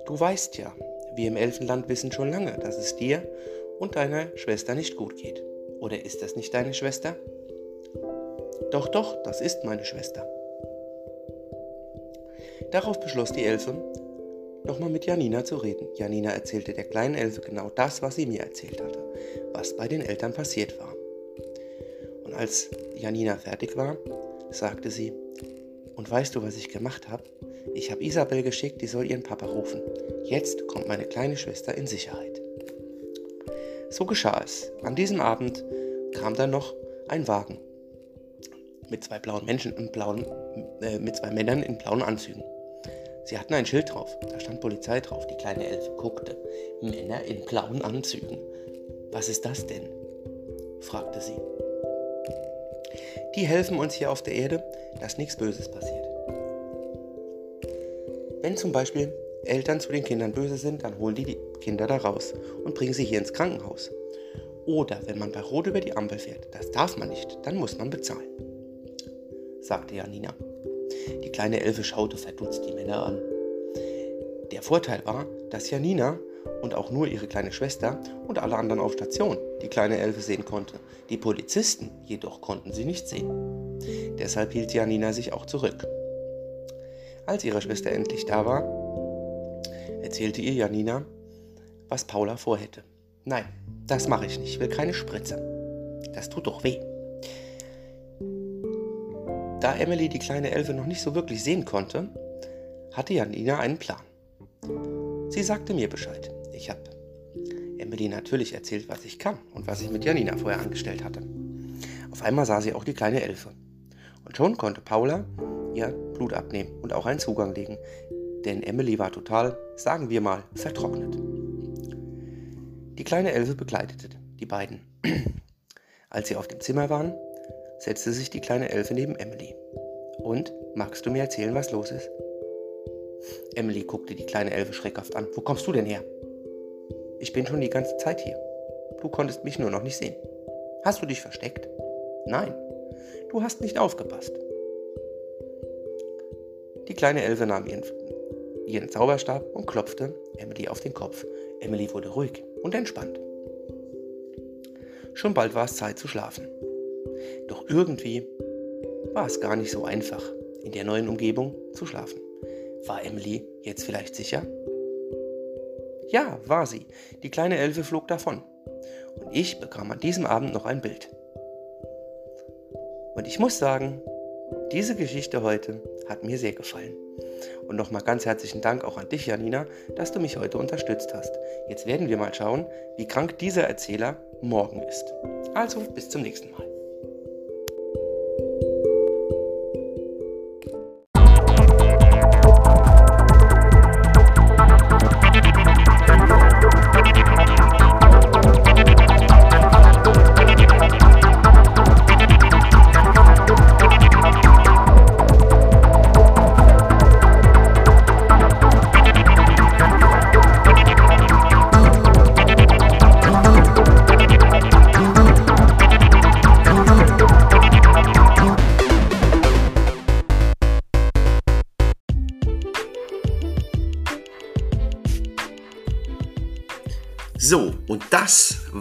Du weißt ja, wir im Elfenland wissen schon lange, dass es dir und deiner Schwester nicht gut geht. Oder ist das nicht deine Schwester? Doch, doch, das ist meine Schwester. Darauf beschloss die Elfe, nochmal mit Janina zu reden. Janina erzählte der kleinen Elfe genau das, was sie mir erzählt hatte, was bei den Eltern passiert war. Und als Janina fertig war, sagte sie, und weißt du, was ich gemacht habe? Ich habe Isabel geschickt, die soll ihren Papa rufen. Jetzt kommt meine kleine Schwester in Sicherheit. So geschah es. An diesem Abend kam dann noch ein Wagen mit zwei blauen Menschen in blauen, äh, mit zwei Männern in blauen Anzügen. Sie hatten ein Schild drauf, da stand Polizei drauf. Die kleine Elfe guckte. Männer in blauen Anzügen. Was ist das denn? fragte sie. Die helfen uns hier auf der Erde, dass nichts Böses passiert. Wenn zum Beispiel Eltern zu den Kindern böse sind, dann holen die die Kinder da raus und bringen sie hier ins Krankenhaus. Oder wenn man bei Rot über die Ampel fährt, das darf man nicht, dann muss man bezahlen, sagte Janina. Die kleine Elfe schaute verdutzt die Männer an. Der Vorteil war, dass Janina und auch nur ihre kleine Schwester und alle anderen auf Station die kleine Elfe sehen konnte. Die Polizisten jedoch konnten sie nicht sehen. Deshalb hielt Janina sich auch zurück. Als ihre Schwester endlich da war, erzählte ihr Janina, was Paula vorhätte. Nein, das mache ich nicht, ich will keine Spritze. Das tut doch weh. Da Emily die kleine Elfe noch nicht so wirklich sehen konnte, hatte Janina einen Plan. Sie sagte mir Bescheid. Ich habe Emily natürlich erzählt, was ich kann und was ich mit Janina vorher angestellt hatte. Auf einmal sah sie auch die kleine Elfe. Und schon konnte Paula ihr Blut abnehmen und auch einen Zugang legen, denn Emily war total, sagen wir mal, vertrocknet. Die kleine Elfe begleitete die beiden. Als sie auf dem Zimmer waren, setzte sich die kleine Elfe neben Emily. Und, magst du mir erzählen, was los ist? Emily guckte die kleine Elfe schreckhaft an. Wo kommst du denn her? Ich bin schon die ganze Zeit hier. Du konntest mich nur noch nicht sehen. Hast du dich versteckt? Nein, du hast nicht aufgepasst. Die kleine Elfe nahm ihren, ihren Zauberstab und klopfte Emily auf den Kopf. Emily wurde ruhig und entspannt. Schon bald war es Zeit zu schlafen. Doch irgendwie war es gar nicht so einfach, in der neuen Umgebung zu schlafen. War Emily jetzt vielleicht sicher? Ja, war sie. Die kleine Elfe flog davon. Und ich bekam an diesem Abend noch ein Bild. Und ich muss sagen, diese Geschichte heute hat mir sehr gefallen. Und nochmal ganz herzlichen Dank auch an dich, Janina, dass du mich heute unterstützt hast. Jetzt werden wir mal schauen, wie krank dieser Erzähler morgen ist. Also, bis zum nächsten Mal.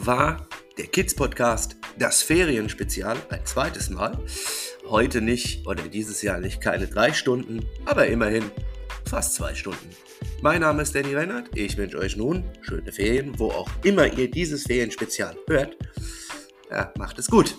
War der Kids Podcast, das Ferienspezial, ein zweites Mal. Heute nicht, oder dieses Jahr nicht keine drei Stunden, aber immerhin fast zwei Stunden. Mein Name ist Danny Reinhardt. Ich wünsche euch nun schöne Ferien, wo auch immer ihr dieses Ferienspezial hört. Ja, macht es gut.